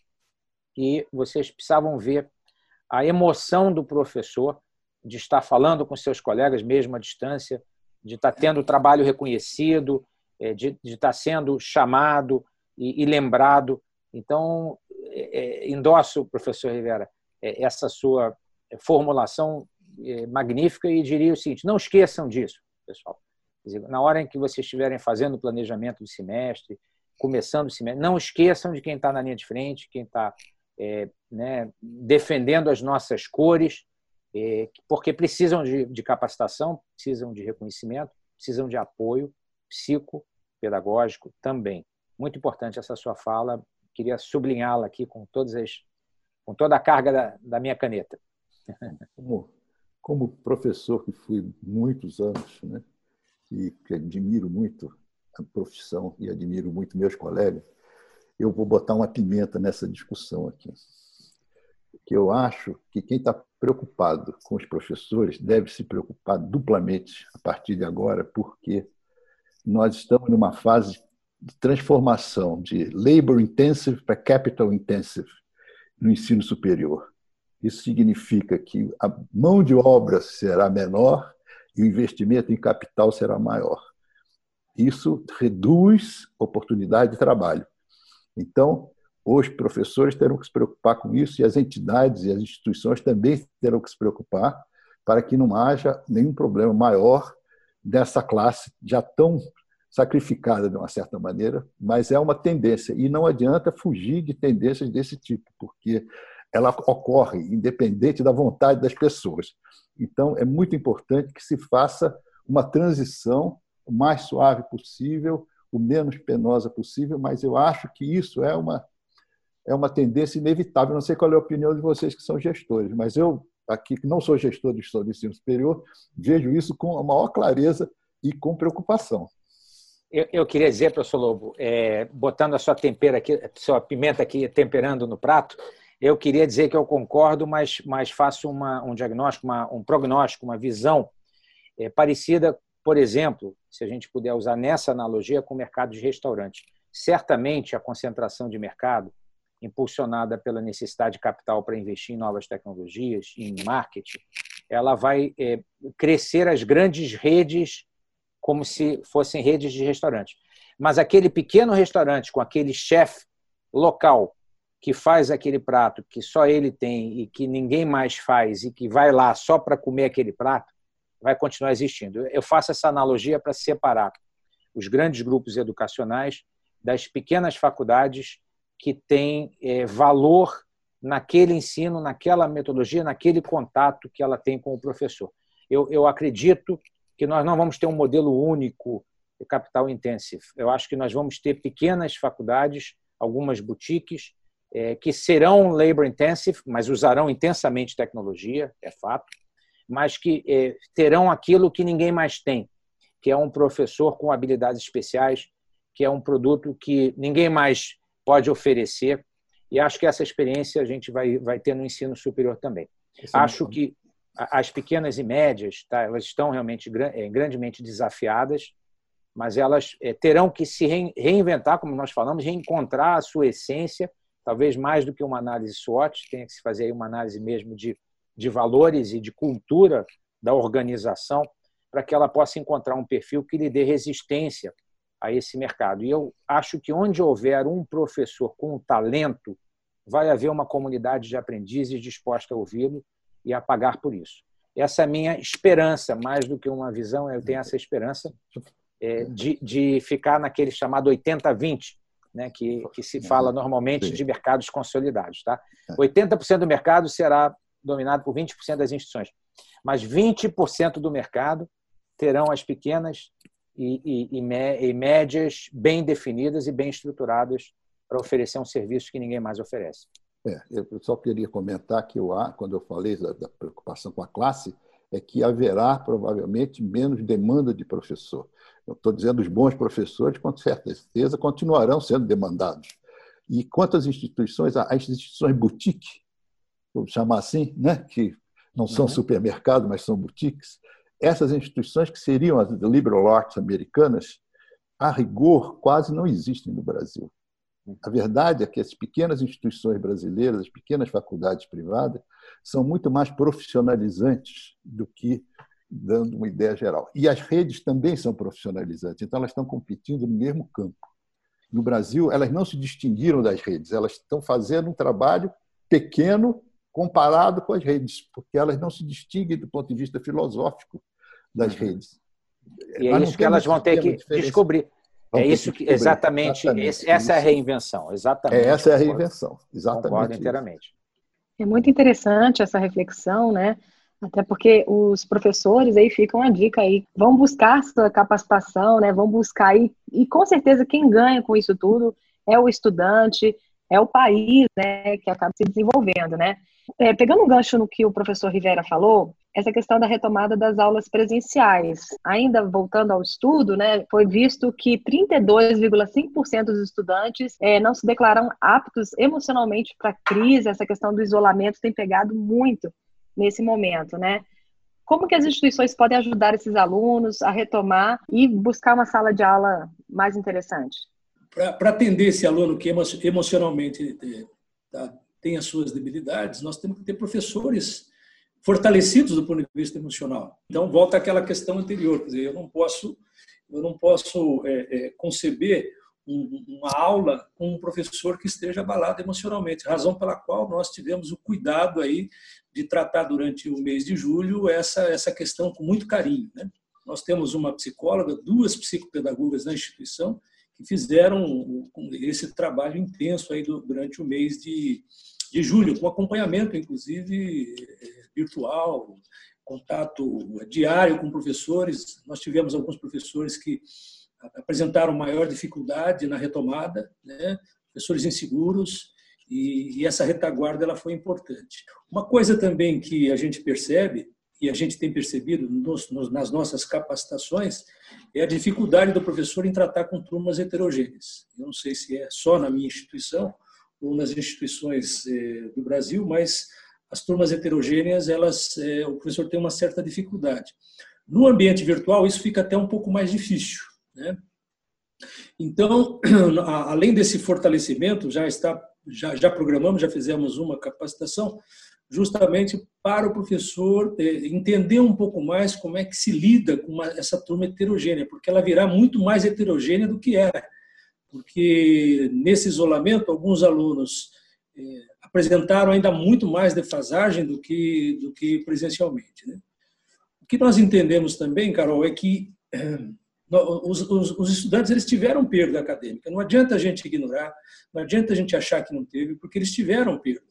e vocês precisavam ver a emoção do professor de estar falando com seus colegas mesmo à distância, de estar tendo o trabalho reconhecido, é, de, de estar sendo chamado e, e lembrado. Então, é, é endosso, professor Rivera, é, essa sua formulação é, magnífica e diria o seguinte: não esqueçam disso, pessoal. Dizer, na hora em que vocês estiverem fazendo o planejamento do semestre, começando o semestre, não esqueçam de quem está na linha de frente, quem está é, né, defendendo as nossas cores, é, porque precisam de, de, capacitação, precisam de reconhecimento, precisam de apoio psicopedagógico também. Muito importante essa sua fala, queria sublinhá-la aqui com todas as, com toda a carga da, da minha caneta. Como, como professor que fui muitos anos, né, e que admiro muito a profissão e admiro muito meus colegas, eu vou botar uma pimenta nessa discussão aqui. Que eu acho que quem está preocupado com os professores deve se preocupar duplamente a partir de agora, porque nós estamos numa fase de transformação de labor intensive para capital intensive no ensino superior. Isso significa que a mão de obra será menor e o investimento em capital será maior. Isso reduz oportunidade de trabalho. Então, os professores terão que se preocupar com isso e as entidades e as instituições também terão que se preocupar para que não haja nenhum problema maior dessa classe já tão sacrificada de uma certa maneira, mas é uma tendência e não adianta fugir de tendências desse tipo, porque ela ocorre independente da vontade das pessoas. Então, é muito importante que se faça uma transição o mais suave possível, o menos penosa possível, mas eu acho que isso é uma, é uma tendência inevitável. Não sei qual é a opinião de vocês que são gestores, mas eu, aqui, que não sou gestor de do ensino superior, vejo isso com a maior clareza e com preocupação. Eu, eu queria dizer, professor Lobo, é, botando a sua tempera aqui, a sua pimenta aqui temperando no prato, eu queria dizer que eu concordo, mas, mas faço uma, um diagnóstico, uma, um prognóstico, uma visão é, parecida, por exemplo, se a gente puder usar nessa analogia com o mercado de restaurante. Certamente a concentração de mercado, impulsionada pela necessidade de capital para investir em novas tecnologias, em marketing, ela vai é, crescer as grandes redes como se fossem redes de restaurantes. Mas aquele pequeno restaurante com aquele chefe local que faz aquele prato que só ele tem e que ninguém mais faz e que vai lá só para comer aquele prato, vai continuar existindo. Eu faço essa analogia para separar os grandes grupos educacionais das pequenas faculdades que têm é, valor naquele ensino, naquela metodologia, naquele contato que ela tem com o professor. Eu, eu acredito que nós não vamos ter um modelo único capital intensive. Eu acho que nós vamos ter pequenas faculdades, algumas boutiques, é, que serão labor intensive, mas usarão intensamente tecnologia, é fato, mas que é, terão aquilo que ninguém mais tem, que é um professor com habilidades especiais, que é um produto que ninguém mais pode oferecer. E acho que essa experiência a gente vai, vai ter no ensino superior também. Esse é acho é que as pequenas e médias, tá, elas estão realmente é, grandemente desafiadas, mas elas é, terão que se reinventar, como nós falamos, reencontrar a sua essência talvez mais do que uma análise SWOT, tenha que se fazer uma análise mesmo de, de valores e de cultura da organização, para que ela possa encontrar um perfil que lhe dê resistência a esse mercado. E eu acho que onde houver um professor com talento, vai haver uma comunidade de aprendizes disposta a ouvi-lo e a pagar por isso. Essa é a minha esperança, mais do que uma visão, eu tenho essa esperança é, de, de ficar naquele chamado 80-20, né, que, que se fala normalmente de mercados consolidados. Tá? 80% do mercado será dominado por 20% das instituições, mas 20% do mercado terão as pequenas e, e, e, médias bem definidas e bem estruturadas para oferecer um serviço que ninguém mais oferece. É, eu só queria comentar que eu, quando eu falei da, da preocupação com a classe, é que haverá provavelmente menos demanda de professor. Eu estou dizendo os bons professores, com certeza, continuarão sendo demandados. E quanto às instituições, as instituições boutique, vou chamar assim, né, que não são uhum. supermercados, mas são boutiques, essas instituições que seriam as liberal arts americanas, a rigor, quase não existem no Brasil. A verdade é que as pequenas instituições brasileiras, as pequenas faculdades privadas, são muito mais profissionalizantes do que dando uma ideia geral. E as redes também são profissionalizantes, então elas estão competindo no mesmo campo. No Brasil, elas não se distinguiram das redes, elas estão fazendo um trabalho pequeno comparado com as redes, porque elas não se distinguem do ponto de vista filosófico das uhum. redes. E é isso que elas vão ter que descobrir. É isso que exatamente, exatamente essa é a reinvenção, exatamente. É, essa é a reinvenção, exatamente. Concordo inteiramente. É muito interessante essa reflexão, né? Até porque os professores aí ficam a dica aí, vão buscar sua capacitação, né? Vão buscar aí e com certeza quem ganha com isso tudo é o estudante, é o país, né, que acaba se desenvolvendo, né? É, pegando um gancho no que o professor Rivera falou, essa questão da retomada das aulas presenciais. Ainda voltando ao estudo, né, foi visto que 32,5% dos estudantes é, não se declaram aptos emocionalmente para a crise. Essa questão do isolamento tem pegado muito nesse momento, né? Como que as instituições podem ajudar esses alunos a retomar e buscar uma sala de aula mais interessante? Para atender esse aluno que emocionalmente é, tá, tem as suas debilidades, nós temos que ter professores fortalecidos do ponto de vista emocional. Então volta àquela questão anterior, quer dizer, eu não posso, eu não posso é, é, conceber um, uma aula com um professor que esteja abalado emocionalmente, razão pela qual nós tivemos o cuidado aí de tratar durante o mês de julho essa essa questão com muito carinho. Né? Nós temos uma psicóloga, duas psicopedagogas na instituição que fizeram esse trabalho intenso aí durante o mês de, de julho, com acompanhamento, inclusive, é, virtual, contato diário com professores. Nós tivemos alguns professores que apresentaram maior dificuldade na retomada, né? professores inseguros, e, e essa retaguarda ela foi importante. Uma coisa também que a gente percebe, e a gente tem percebido nos, nos, nas nossas capacitações, é a dificuldade do professor em tratar com turmas heterogêneas. Eu não sei se é só na minha instituição ou nas instituições eh, do Brasil, mas as turmas heterogêneas, elas, eh, o professor tem uma certa dificuldade. No ambiente virtual, isso fica até um pouco mais difícil. Né? Então, além desse fortalecimento, já está, já, já programamos, já fizemos uma capacitação justamente para o professor eh, entender um pouco mais como é que se lida com uma, essa turma heterogênea, porque ela virá muito mais heterogênea do que era. Porque nesse isolamento, alguns alunos eh, apresentaram ainda muito mais defasagem do que, do que presencialmente. Né? O que nós entendemos também, Carol, é que os, os, os, estudantes eles tiveram perda acadêmica. Não adianta a gente ignorar, não adianta a gente achar que não teve, porque eles tiveram perda.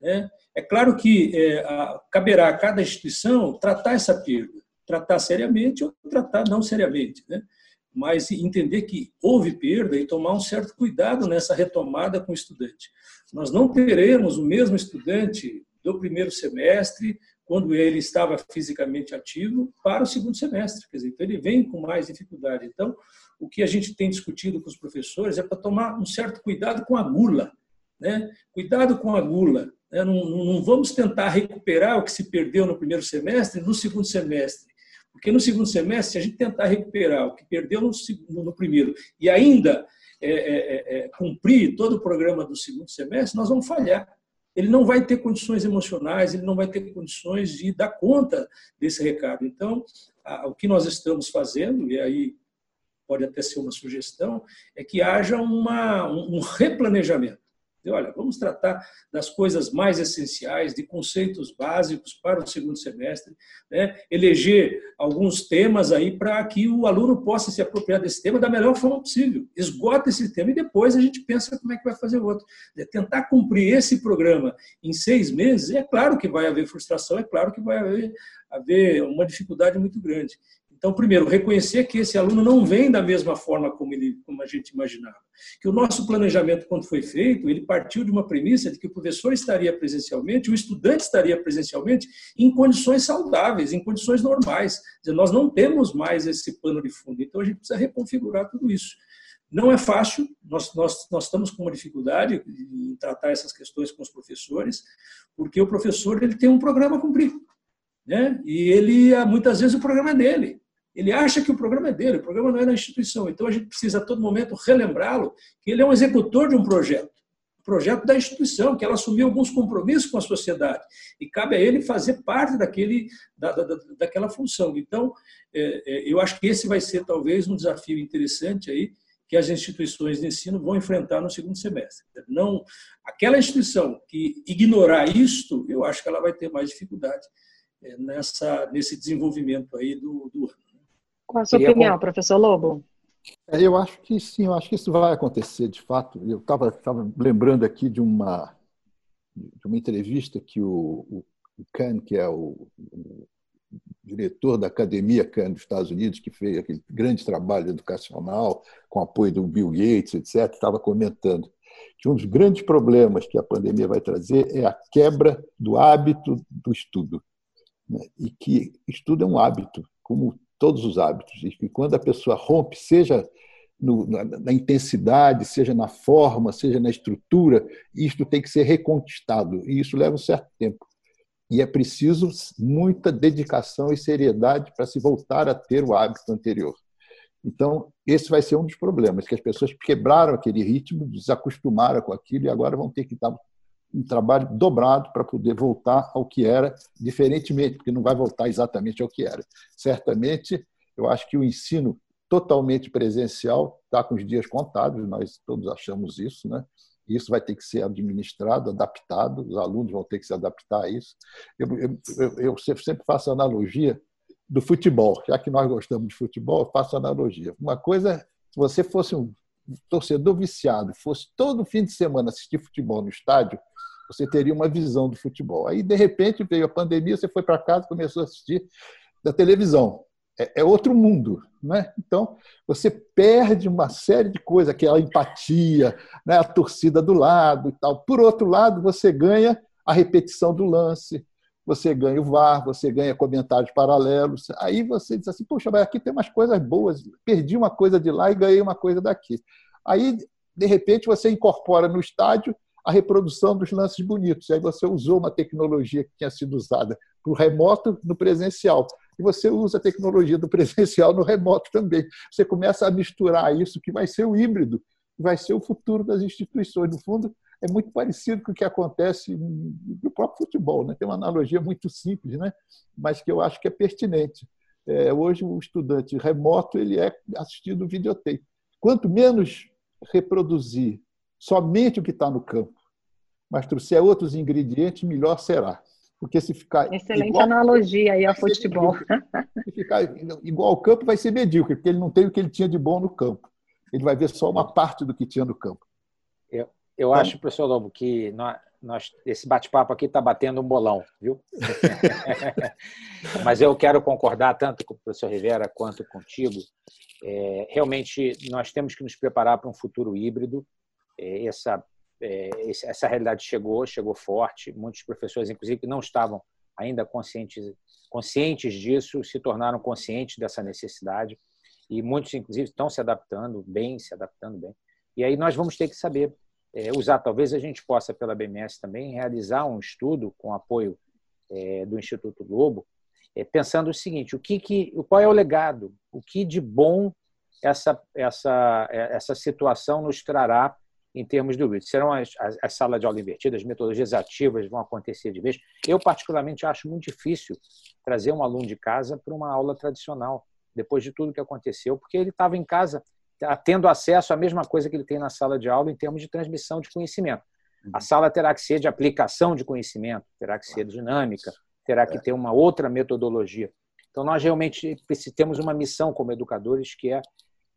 Né? É claro que é, a, caberá a cada instituição tratar essa perda, tratar seriamente ou tratar não seriamente, né? mas entender que houve perda e tomar um certo cuidado nessa retomada com o estudante. Nós não teremos o mesmo estudante do primeiro semestre, quando ele estava fisicamente ativo, para o segundo semestre. Quer dizer, então ele vem com mais dificuldade. Então, o que a gente tem discutido com os professores é para tomar um certo cuidado com a gula. Né? Cuidado com a gula. Né? Não, não vamos tentar recuperar o que se perdeu no primeiro semestre no segundo semestre. Porque no segundo semestre, se a gente tentar recuperar o que perdeu no, no primeiro e ainda é, é, é, é, cumprir todo o programa do segundo semestre, nós vamos falhar. Ele não vai ter condições emocionais, ele não vai ter condições de dar conta desse recado. Então, o que nós estamos fazendo, e aí pode até ser uma sugestão, é que haja uma, um replanejamento olha, vamos tratar das coisas mais essenciais, de conceitos básicos para o segundo semestre, né? eleger alguns temas aí para que o aluno possa se apropriar desse tema da melhor forma possível. Esgota esse tema e depois a gente pensa como é que vai fazer o outro. Tentar cumprir esse programa em seis meses, é claro que vai haver frustração, é claro que vai haver, haver uma dificuldade muito grande. Então, primeiro, reconhecer que esse aluno não vem da mesma forma como, ele, como a gente imaginava. Que o nosso planejamento, quando foi feito, ele partiu de uma premissa de que o professor estaria presencialmente, o estudante estaria presencialmente em condições saudáveis, em condições normais. Dizer, nós não temos mais esse pano de fundo. Então, a gente precisa reconfigurar tudo isso. Não é fácil, nós, nós, nós estamos com uma dificuldade em tratar essas questões com os professores, porque o professor ele tem um programa a cumprir. Né? E ele, muitas vezes, o programa é dele. Ele acha que o programa é dele, o programa não é da instituição. Então a gente precisa a todo momento relembrá-lo que ele é um executor de um projeto, um projeto da instituição, que ela assumiu alguns compromissos com a sociedade e cabe a ele fazer parte daquele, da, da, daquela função. Então é, é, eu acho que esse vai ser talvez um desafio interessante aí que as instituições de ensino vão enfrentar no segundo semestre. Não, aquela instituição que ignorar isto, eu acho que ela vai ter mais dificuldade é, nessa, nesse desenvolvimento aí do, do ano. Qual a sua Queria opinião, professor Lobo? É, eu acho que sim, eu acho que isso vai acontecer de fato. Eu estava lembrando aqui de uma, de uma entrevista que o, o Kahn, que é o, o, diretor da Academia Kahn dos Estados Unidos, que fez aquele grande trabalho educacional com apoio do Bill Gates, etc., estava comentando que um dos grandes problemas que a pandemia vai trazer é a quebra do hábito do estudo. Né? E que estudo é um hábito, como todos os hábitos. E que quando a pessoa rompe, seja no, na, na, intensidade, seja na forma, seja na estrutura, isto tem que ser reconquistado. E isso leva um certo tempo. E é preciso muita dedicação e seriedade para se voltar a ter o hábito anterior. Então, esse vai ser um dos problemas, que as pessoas quebraram aquele ritmo, desacostumaram com aquilo e agora vão ter que dar um trabalho dobrado para poder voltar ao que era, diferentemente, porque não vai voltar exatamente ao que era. Certamente, eu acho que o ensino totalmente presencial está com os dias contados, nós todos achamos isso, né? Isso vai ter que ser administrado, adaptado, os alunos vão ter que se adaptar a isso. Eu, eu, eu sempre faço analogia do futebol, já que nós gostamos de futebol, eu faço analogia. Uma coisa, se você fosse um torcedor viciado, fosse todo fim de semana assistir futebol no estádio, você teria uma visão do futebol. Aí, de repente, veio a pandemia, você foi para casa começou a assistir da televisão. É, é, outro mundo. Né? Então, você perde uma série de coisas, aquela empatia, né? a torcida do lado e tal. Por outro lado, você ganha a repetição do lance, você ganha o VAR, você ganha comentários paralelos. Aí você diz assim: poxa, mas aqui tem umas coisas boas, perdi uma coisa de lá e ganhei uma coisa daqui. Aí, de repente, você incorpora no estádio a reprodução dos lances bonitos. Aí você usou uma tecnologia que tinha sido usada para o remoto no presencial. E você usa a tecnologia do presencial no remoto também. Você começa a misturar isso, que vai ser o híbrido, vai ser o futuro das instituições. No fundo, é muito parecido com o que acontece no próprio futebol. Né? Tem uma analogia muito simples, né? mas que eu acho que é pertinente. É, hoje, o estudante remoto ele é assistido videotape. Quanto menos reproduzir somente o que está no campo, mas trouxer outros ingredientes, melhor será. Porque se ficar. Excelente igual, analogia aí ao futebol. Se ficar igual ao campo, vai ser medíocre, porque ele não tem o que ele tinha de bom no campo. Ele vai ver só uma parte do que tinha no campo. Eu, acho, professor Lobo, que nós, nós esse bate-papo aqui está batendo um bolão, viu? Mas eu quero concordar tanto com o professor Rivera quanto contigo. É, realmente, nós temos que nos preparar para um futuro híbrido. É, essa, é, essa realidade chegou, chegou forte. Muitos professores, inclusive, que não estavam ainda conscientes, conscientes disso, se tornaram conscientes dessa necessidade. E muitos, inclusive, estão se adaptando bem, se adaptando bem. E aí nós vamos ter que saber é, usar. Talvez a gente possa, pela BMS também, realizar um estudo com apoio é, do Instituto Globo, é, pensando o seguinte: o que, que, qual é o legado? O que de bom essa, essa, é, essa situação nos trará em termos do vídeo. Serão as, as, as, salas de aula invertidas, as metodologias ativas vão acontecer de vez. Eu, particularmente, acho muito difícil trazer um aluno de casa para uma aula tradicional, depois de tudo que aconteceu, porque ele estava em casa tendo acesso à mesma coisa que ele tem na sala de aula em termos de transmissão de conhecimento. A uhum. sala terá que ser de aplicação de conhecimento, terá que ser dinâmica, terá que é. ter uma outra metodologia. Então, nós realmente temos uma missão como educadores que é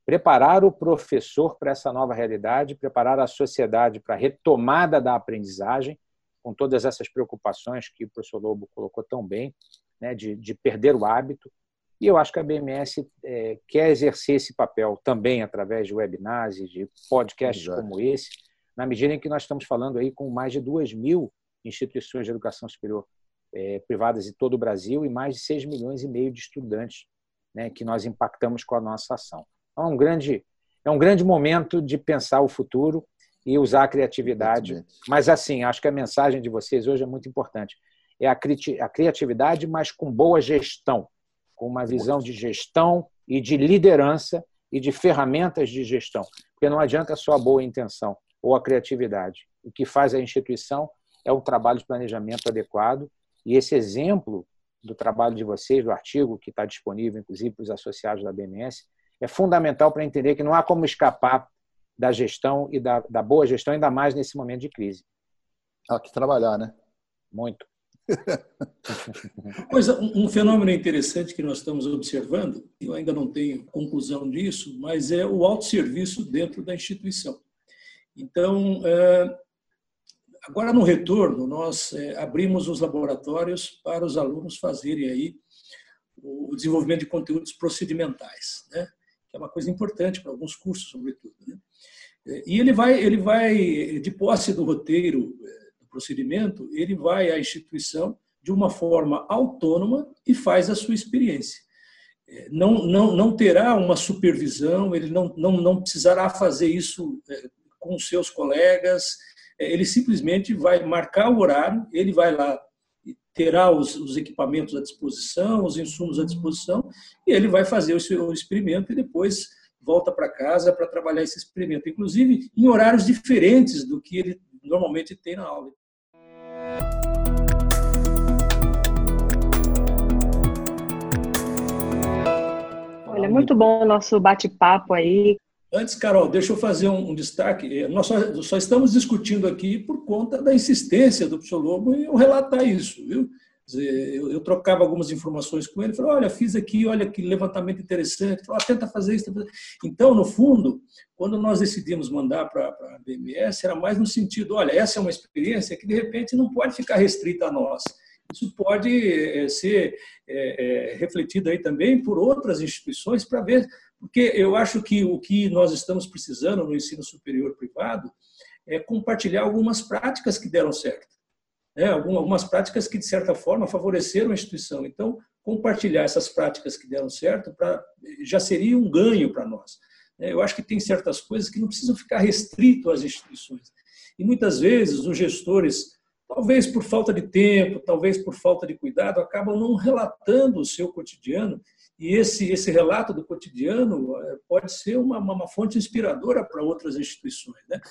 preparar o professor para essa nova realidade, preparar a sociedade para a retomada da aprendizagem, com todas essas preocupações que o professor Lobo colocou tão bem, né, de, de perder o hábito. E eu acho que a BMS é, quer exercer esse papel também através de webinars e de podcasts Exato. como esse, na medida em que nós estamos falando aí com mais de duas mil instituições de educação superior é, privadas em todo o Brasil e mais de 6 milhões e meio de estudantes né, que nós impactamos com a nossa ação. Então, é um grande, é um grande momento de pensar o futuro e usar a criatividade. Mas, assim, acho que a mensagem de vocês hoje é muito importante. É a, cri a criatividade, mas com boa gestão, com uma visão de gestão e de liderança e de ferramentas de gestão. Porque não adianta só a boa intenção ou a criatividade. O que faz a instituição é um trabalho de planejamento adequado. E esse exemplo do trabalho de vocês, do artigo que está disponível, inclusive, para os associados da BMS, é fundamental para entender que não há como escapar da gestão e da, da boa gestão, ainda mais nesse momento de crise. Há que trabalhar, né? Muito. Coisa, um fenômeno interessante que nós estamos observando, eu ainda não tenho conclusão disso, mas é o autosserviço dentro da instituição. Então, é, agora no retorno, nós é, abrimos os laboratórios para os alunos fazerem aí o desenvolvimento de conteúdos procedimentais. Né? que é uma coisa importante para alguns cursos, sobretudo. Né? E ele vai, ele vai, de posse do roteiro do procedimento, ele vai à instituição de uma forma autônoma e faz a sua experiência. Eh, não, não, não terá uma supervisão, ele não, não, não precisará fazer isso eh, com seus colegas, ele simplesmente vai marcar o horário, ele vai lá terá os, os, equipamentos à disposição, os insumos à disposição, e ele vai fazer o seu experimento e depois volta para casa para trabalhar esse experimento, inclusive em horários diferentes do que ele normalmente tem na aula. Olha, muito bom o nosso bate-papo aí. Antes, Carol, deixa eu fazer um, destaque. Nós só, só, estamos discutindo aqui por conta da insistência do professor Lobo em eu relatar isso, viu? Eu, eu, trocava algumas informações com ele, falou, olha, fiz aqui, olha que levantamento interessante, falou, ah, tenta fazer isso. Tenta fazer. Então, no fundo, quando nós decidimos mandar para a BMS, era mais no sentido, olha, essa é uma experiência que, de repente, não pode ficar restrita a nós. Isso pode é, ser é, é, refletido aí também por outras instituições para ver porque eu acho que o que nós estamos precisando no ensino superior privado é compartilhar algumas práticas que deram certo. Né? Algumas práticas que, de certa forma, favoreceram a instituição. Então, compartilhar essas práticas que deram certo pra, já seria um ganho para nós. Né? Eu acho que tem certas coisas que não precisam ficar restrito às instituições. E muitas vezes os gestores, talvez por falta de tempo, talvez por falta de cuidado, acabam não relatando o seu cotidiano e esse, esse relato do cotidiano eh, pode ser uma, uma fonte inspiradora para outras instituições. Né?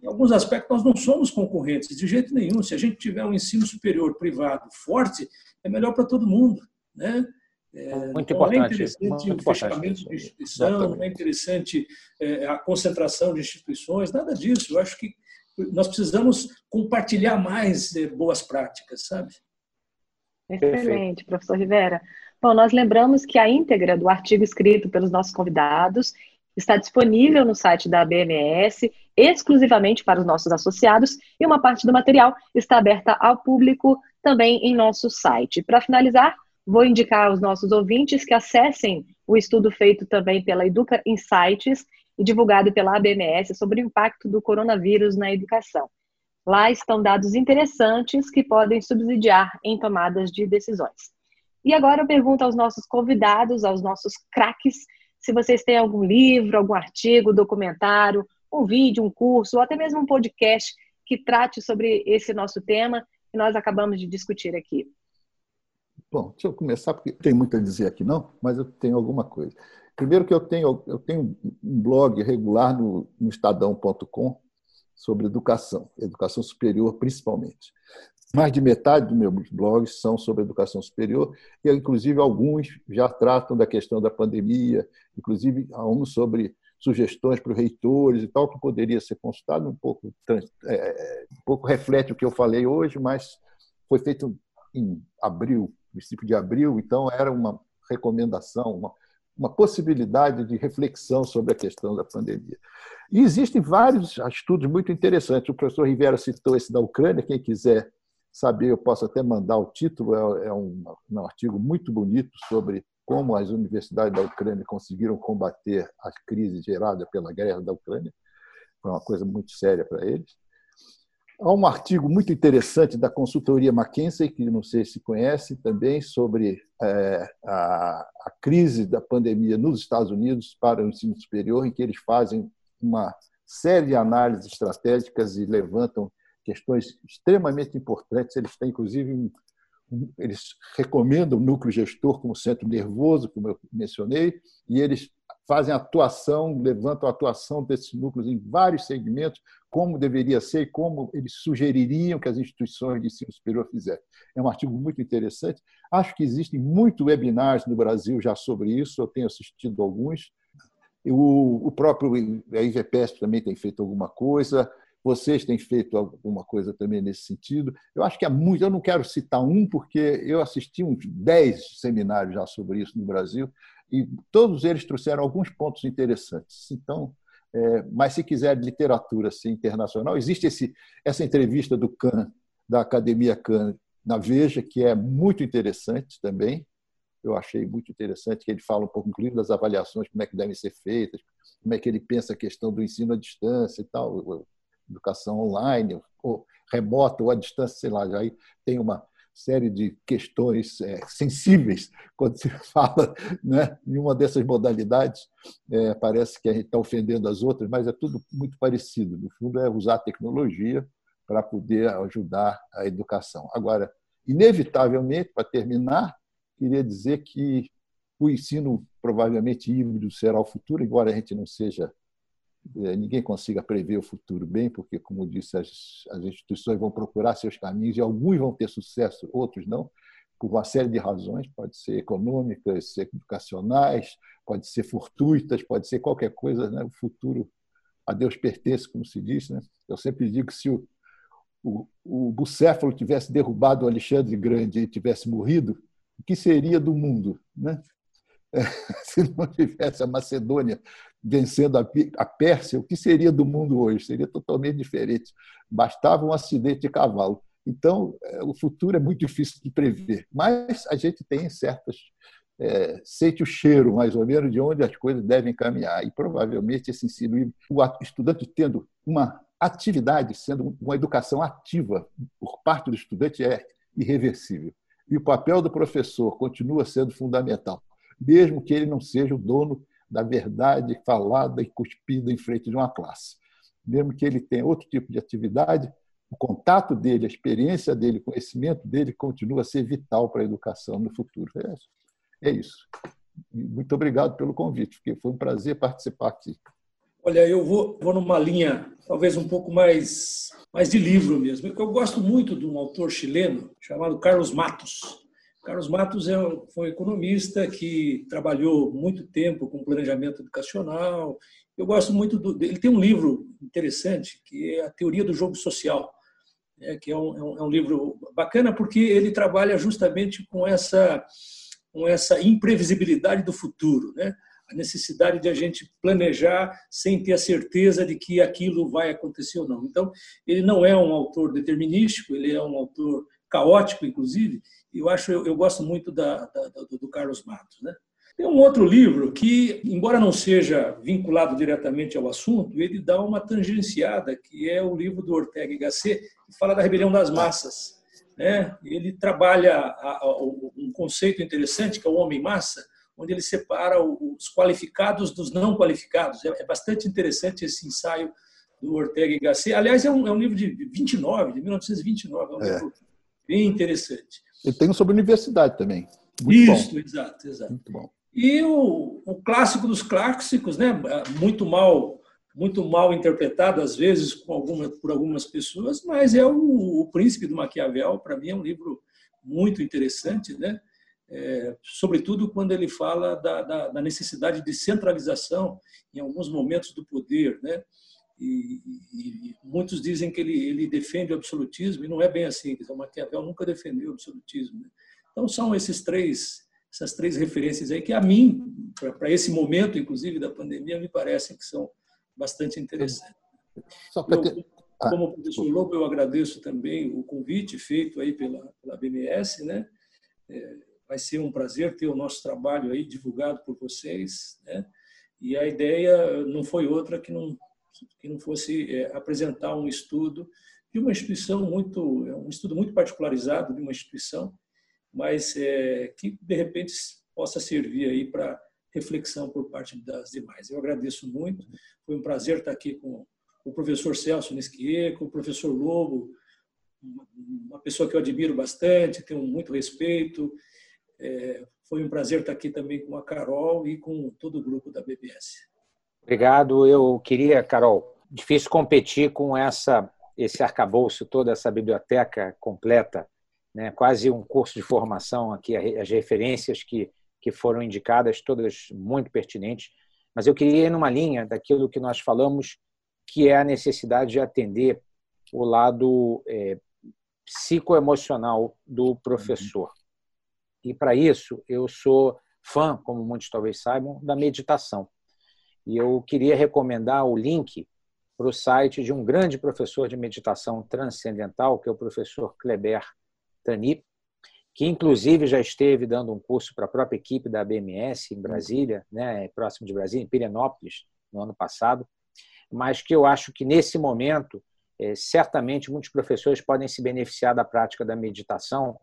Em alguns aspectos, nós não somos concorrentes, de jeito nenhum. Se a gente tiver um ensino superior privado forte, é melhor para todo mundo. Né? É, muito não é importante. é interessante muito o fechamento de instituição, Exatamente. não é interessante é, a concentração de instituições, nada disso. Eu acho que nós precisamos compartilhar mais é, boas práticas, sabe? Excelente, professor Rivera. Bom, nós lembramos que a íntegra do artigo escrito pelos nossos convidados está disponível no site da BMS, exclusivamente para os nossos associados, e uma parte do material está aberta ao público também em nosso site. Para finalizar, vou indicar aos nossos ouvintes que acessem o estudo feito também pela Educa Insights divulgado pela ABMS sobre o impacto do coronavírus na educação. Lá estão dados interessantes que podem subsidiar em tomadas de decisões. E agora eu pergunto aos nossos convidados, aos nossos craques, se vocês têm algum livro, algum artigo, documentário, um vídeo, um curso, ou até mesmo um podcast que trate sobre esse nosso tema que nós acabamos de discutir aqui. Bom, deixa eu começar, porque tem muito a dizer aqui não, mas eu tenho alguma coisa. Primeiro que eu tenho, eu tenho um blog regular no, no estadão.com, sobre educação, educação superior principalmente. Mais de metade dos meus blogs são sobre educação superior, e inclusive alguns já tratam da questão da pandemia, inclusive há um sobre sugestões para os reitores e tal, que poderia ser consultado, um pouco, é, um pouco reflete o que eu falei hoje, mas foi feito em abril, princípio de abril, então era uma recomendação, uma, uma possibilidade de reflexão sobre a questão da pandemia. E existem vários estudos muito interessantes. O professor Rivera citou esse da Ucrânia, quem quiser saber, eu posso até mandar o título, é, é um, um artigo muito bonito sobre como as universidades da Ucrânia conseguiram combater a crise gerada pela guerra da Ucrânia. Foi uma coisa muito séria para eles. Há um artigo muito interessante da consultoria McKinsey, que não sei se conhece também, sobre é, a, a, crise da pandemia nos Estados Unidos para o ensino superior, em que eles fazem uma série de análises estratégicas e levantam questões extremamente importantes. Eles têm, inclusive, um, um, eles recomendam o núcleo gestor como centro nervoso, como eu mencionei, e eles fazem atuação, levantam a atuação desses núcleos em vários segmentos, como deveria ser e como eles sugeririam que as instituições de ensino superior fizessem. É um artigo muito interessante. Acho que existem muitos webinars no Brasil já sobre isso, eu tenho assistido alguns. O, próprio a também tem feito alguma coisa. Vocês têm feito alguma coisa também nesse sentido. Eu acho que é muito. Eu não quero citar um, porque eu assisti uns 10 seminários já sobre isso no Brasil, e todos eles trouxeram alguns pontos interessantes. Então, é, mas se quiser literatura assim, internacional, existe esse, essa entrevista do Kahn, da Academia Kahn, na Veja, que é muito interessante também. Eu achei muito interessante que ele fala um pouco, inclusive, das avaliações, como é que devem ser feitas, como é que ele pensa a questão do ensino à distância e tal educação online, ou remota, ou à distância, sei lá, já tem uma série de questões é, sensíveis quando se fala né, em uma dessas modalidades. É, parece que a gente está ofendendo as outras, mas é tudo muito parecido. No fundo, é usar a tecnologia para poder ajudar a educação. Agora, inevitavelmente, para terminar, queria dizer que o ensino provavelmente híbrido será o futuro, embora a gente não seja ninguém consiga prever o futuro bem, porque, como disse, as, as instituições vão procurar seus caminhos e alguns vão ter sucesso, outros não, por uma série de razões, pode ser econômicas, ser educacionais, pode ser fortuitas, pode ser qualquer coisa. Né? O futuro a Deus pertence, como se diz. Né? Eu sempre digo que se o, o, o Bucéfalo tivesse derrubado o Alexandre Grande e tivesse morrido, o que seria do mundo? Né? se não tivesse a Macedônia vencendo a Pérsia, o que seria do mundo hoje? Seria totalmente diferente. Bastava um acidente de cavalo. Então, é, o futuro é muito difícil de prever, mas a gente tem certas. É, sente o cheiro, mais ou menos, de onde as coisas devem caminhar. E provavelmente esse ensino, o estudante tendo uma atividade, sendo uma educação ativa por parte do estudante, é irreversível. E o papel do professor continua sendo fundamental mesmo que ele não seja o dono da verdade falada e cuspida em frente de uma classe. Mesmo que ele tenha outro tipo de atividade, o contato dele, a experiência dele, o conhecimento dele continua a ser vital para a educação no futuro. É isso. É muito obrigado pelo convite, porque foi um prazer participar aqui. Olha, eu vou, vou numa linha talvez um pouco mais, mais de livro mesmo. Eu gosto muito de um autor chileno chamado Carlos Matos. Carlos Matos é, foi um economista que trabalhou muito tempo com planejamento educacional. Eu gosto muito do. Ele tem um livro interessante que é a Teoria do Jogo Social, né, que é um, é um, é livro bacana porque ele trabalha justamente com essa com essa imprevisibilidade do futuro, né? a necessidade de a gente planejar sem ter a certeza de que aquilo vai acontecer ou não. Então, ele não é um autor determinístico, ele é um autor caótico, inclusive, eu acho eu, eu gosto muito da, da, do, do, Carlos Matos, né? Tem um outro livro que, embora não seja vinculado diretamente ao assunto, ele dá uma tangenciada, que é o livro do Ortega y Gasset, que fala da rebelião das massas. Né? Ele trabalha um conceito interessante, que é o homem-massa, onde ele separa os qualificados dos não qualificados. É, é bastante interessante esse ensaio do Ortega y Gasset. Aliás, é um, é um livro de 29, de 1929, é um é. livro bem interessante. Ele tem um sobre universidade também. Muito Isso, bom. exato, exato. Muito bom. E o, o clássico dos clássicos, né? muito mal muito mal interpretado às vezes com alguma, por algumas pessoas, mas é o, o Príncipe do Maquiavel, para mim é um livro muito interessante, né? É, sobretudo quando ele fala da, da, da, necessidade de centralização em alguns momentos do poder, né? E, e, e, muitos dizem que ele, ele defende o absolutismo e não é bem assim. O Maquiavel nunca defendeu o absolutismo. Né? Então são esses três essas três referências aí que a mim para esse momento, inclusive da pandemia, me parecem que são bastante interessantes. Só eu, ter... ah, como professor Lobo, eu agradeço também o convite feito aí pela, pela BMS, né? É, vai ser um prazer ter o nosso trabalho aí divulgado por vocês, né? E a ideia não foi outra que não que não fosse é, apresentar um estudo de uma instituição muito é um estudo muito particularizado de uma instituição, mas é, que de repente possa servir aí para reflexão por parte das demais. Eu agradeço muito, foi um prazer estar aqui com o professor Celso Nesquier, com o professor Lobo, uma pessoa que eu admiro bastante, tenho muito respeito. É, foi um prazer estar aqui também com a Carol e com todo o grupo da BBS. Obrigado. Eu queria, Carol, difícil competir com essa esse arcabouço, toda essa biblioteca completa, né? quase um curso de formação aqui, as referências que que foram indicadas, todas muito pertinentes, mas eu queria ir numa linha daquilo que nós falamos, que é a necessidade de atender o lado é, psicoemocional do professor. E para isso, eu sou fã, como muitos talvez saibam, da meditação. E eu queria recomendar o link para o site de um grande professor de meditação transcendental, que é o professor Kleber Tani, que inclusive já esteve dando um curso para a própria equipe da BMS em Brasília, né, próximo de Brasília, em Pirenópolis, no ano passado, mas que eu acho que nesse momento, é, certamente muitos professores podem se beneficiar da prática da meditação,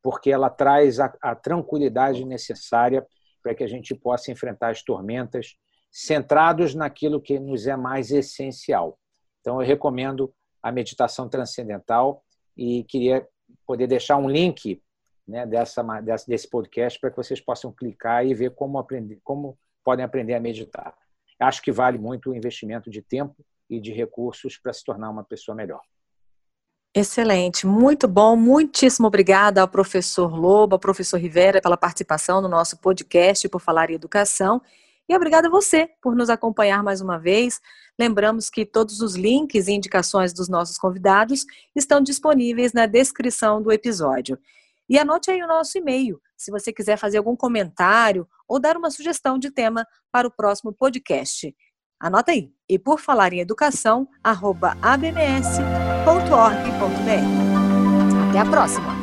porque ela traz a, a tranquilidade necessária para que a gente possa enfrentar as tormentas centrados naquilo que nos é mais essencial. Então, eu recomendo a meditação transcendental e queria poder deixar um link né, dessa, desse podcast para que vocês possam clicar e ver como, aprender, como podem aprender a meditar. Acho que vale muito o investimento de tempo e de recursos para se tornar uma pessoa melhor. Excelente, muito bom. Muitíssimo obrigada ao professor Lobo, ao professor Rivera pela participação no nosso podcast por falar em educação. E obrigada a você por nos acompanhar mais uma vez. Lembramos que todos os links e indicações dos nossos convidados estão disponíveis na descrição do episódio. E anote aí o nosso e-mail, se você quiser fazer algum comentário ou dar uma sugestão de tema para o próximo podcast. Anota aí. E por falar em educação, arroba abms.org.br. Até a próxima!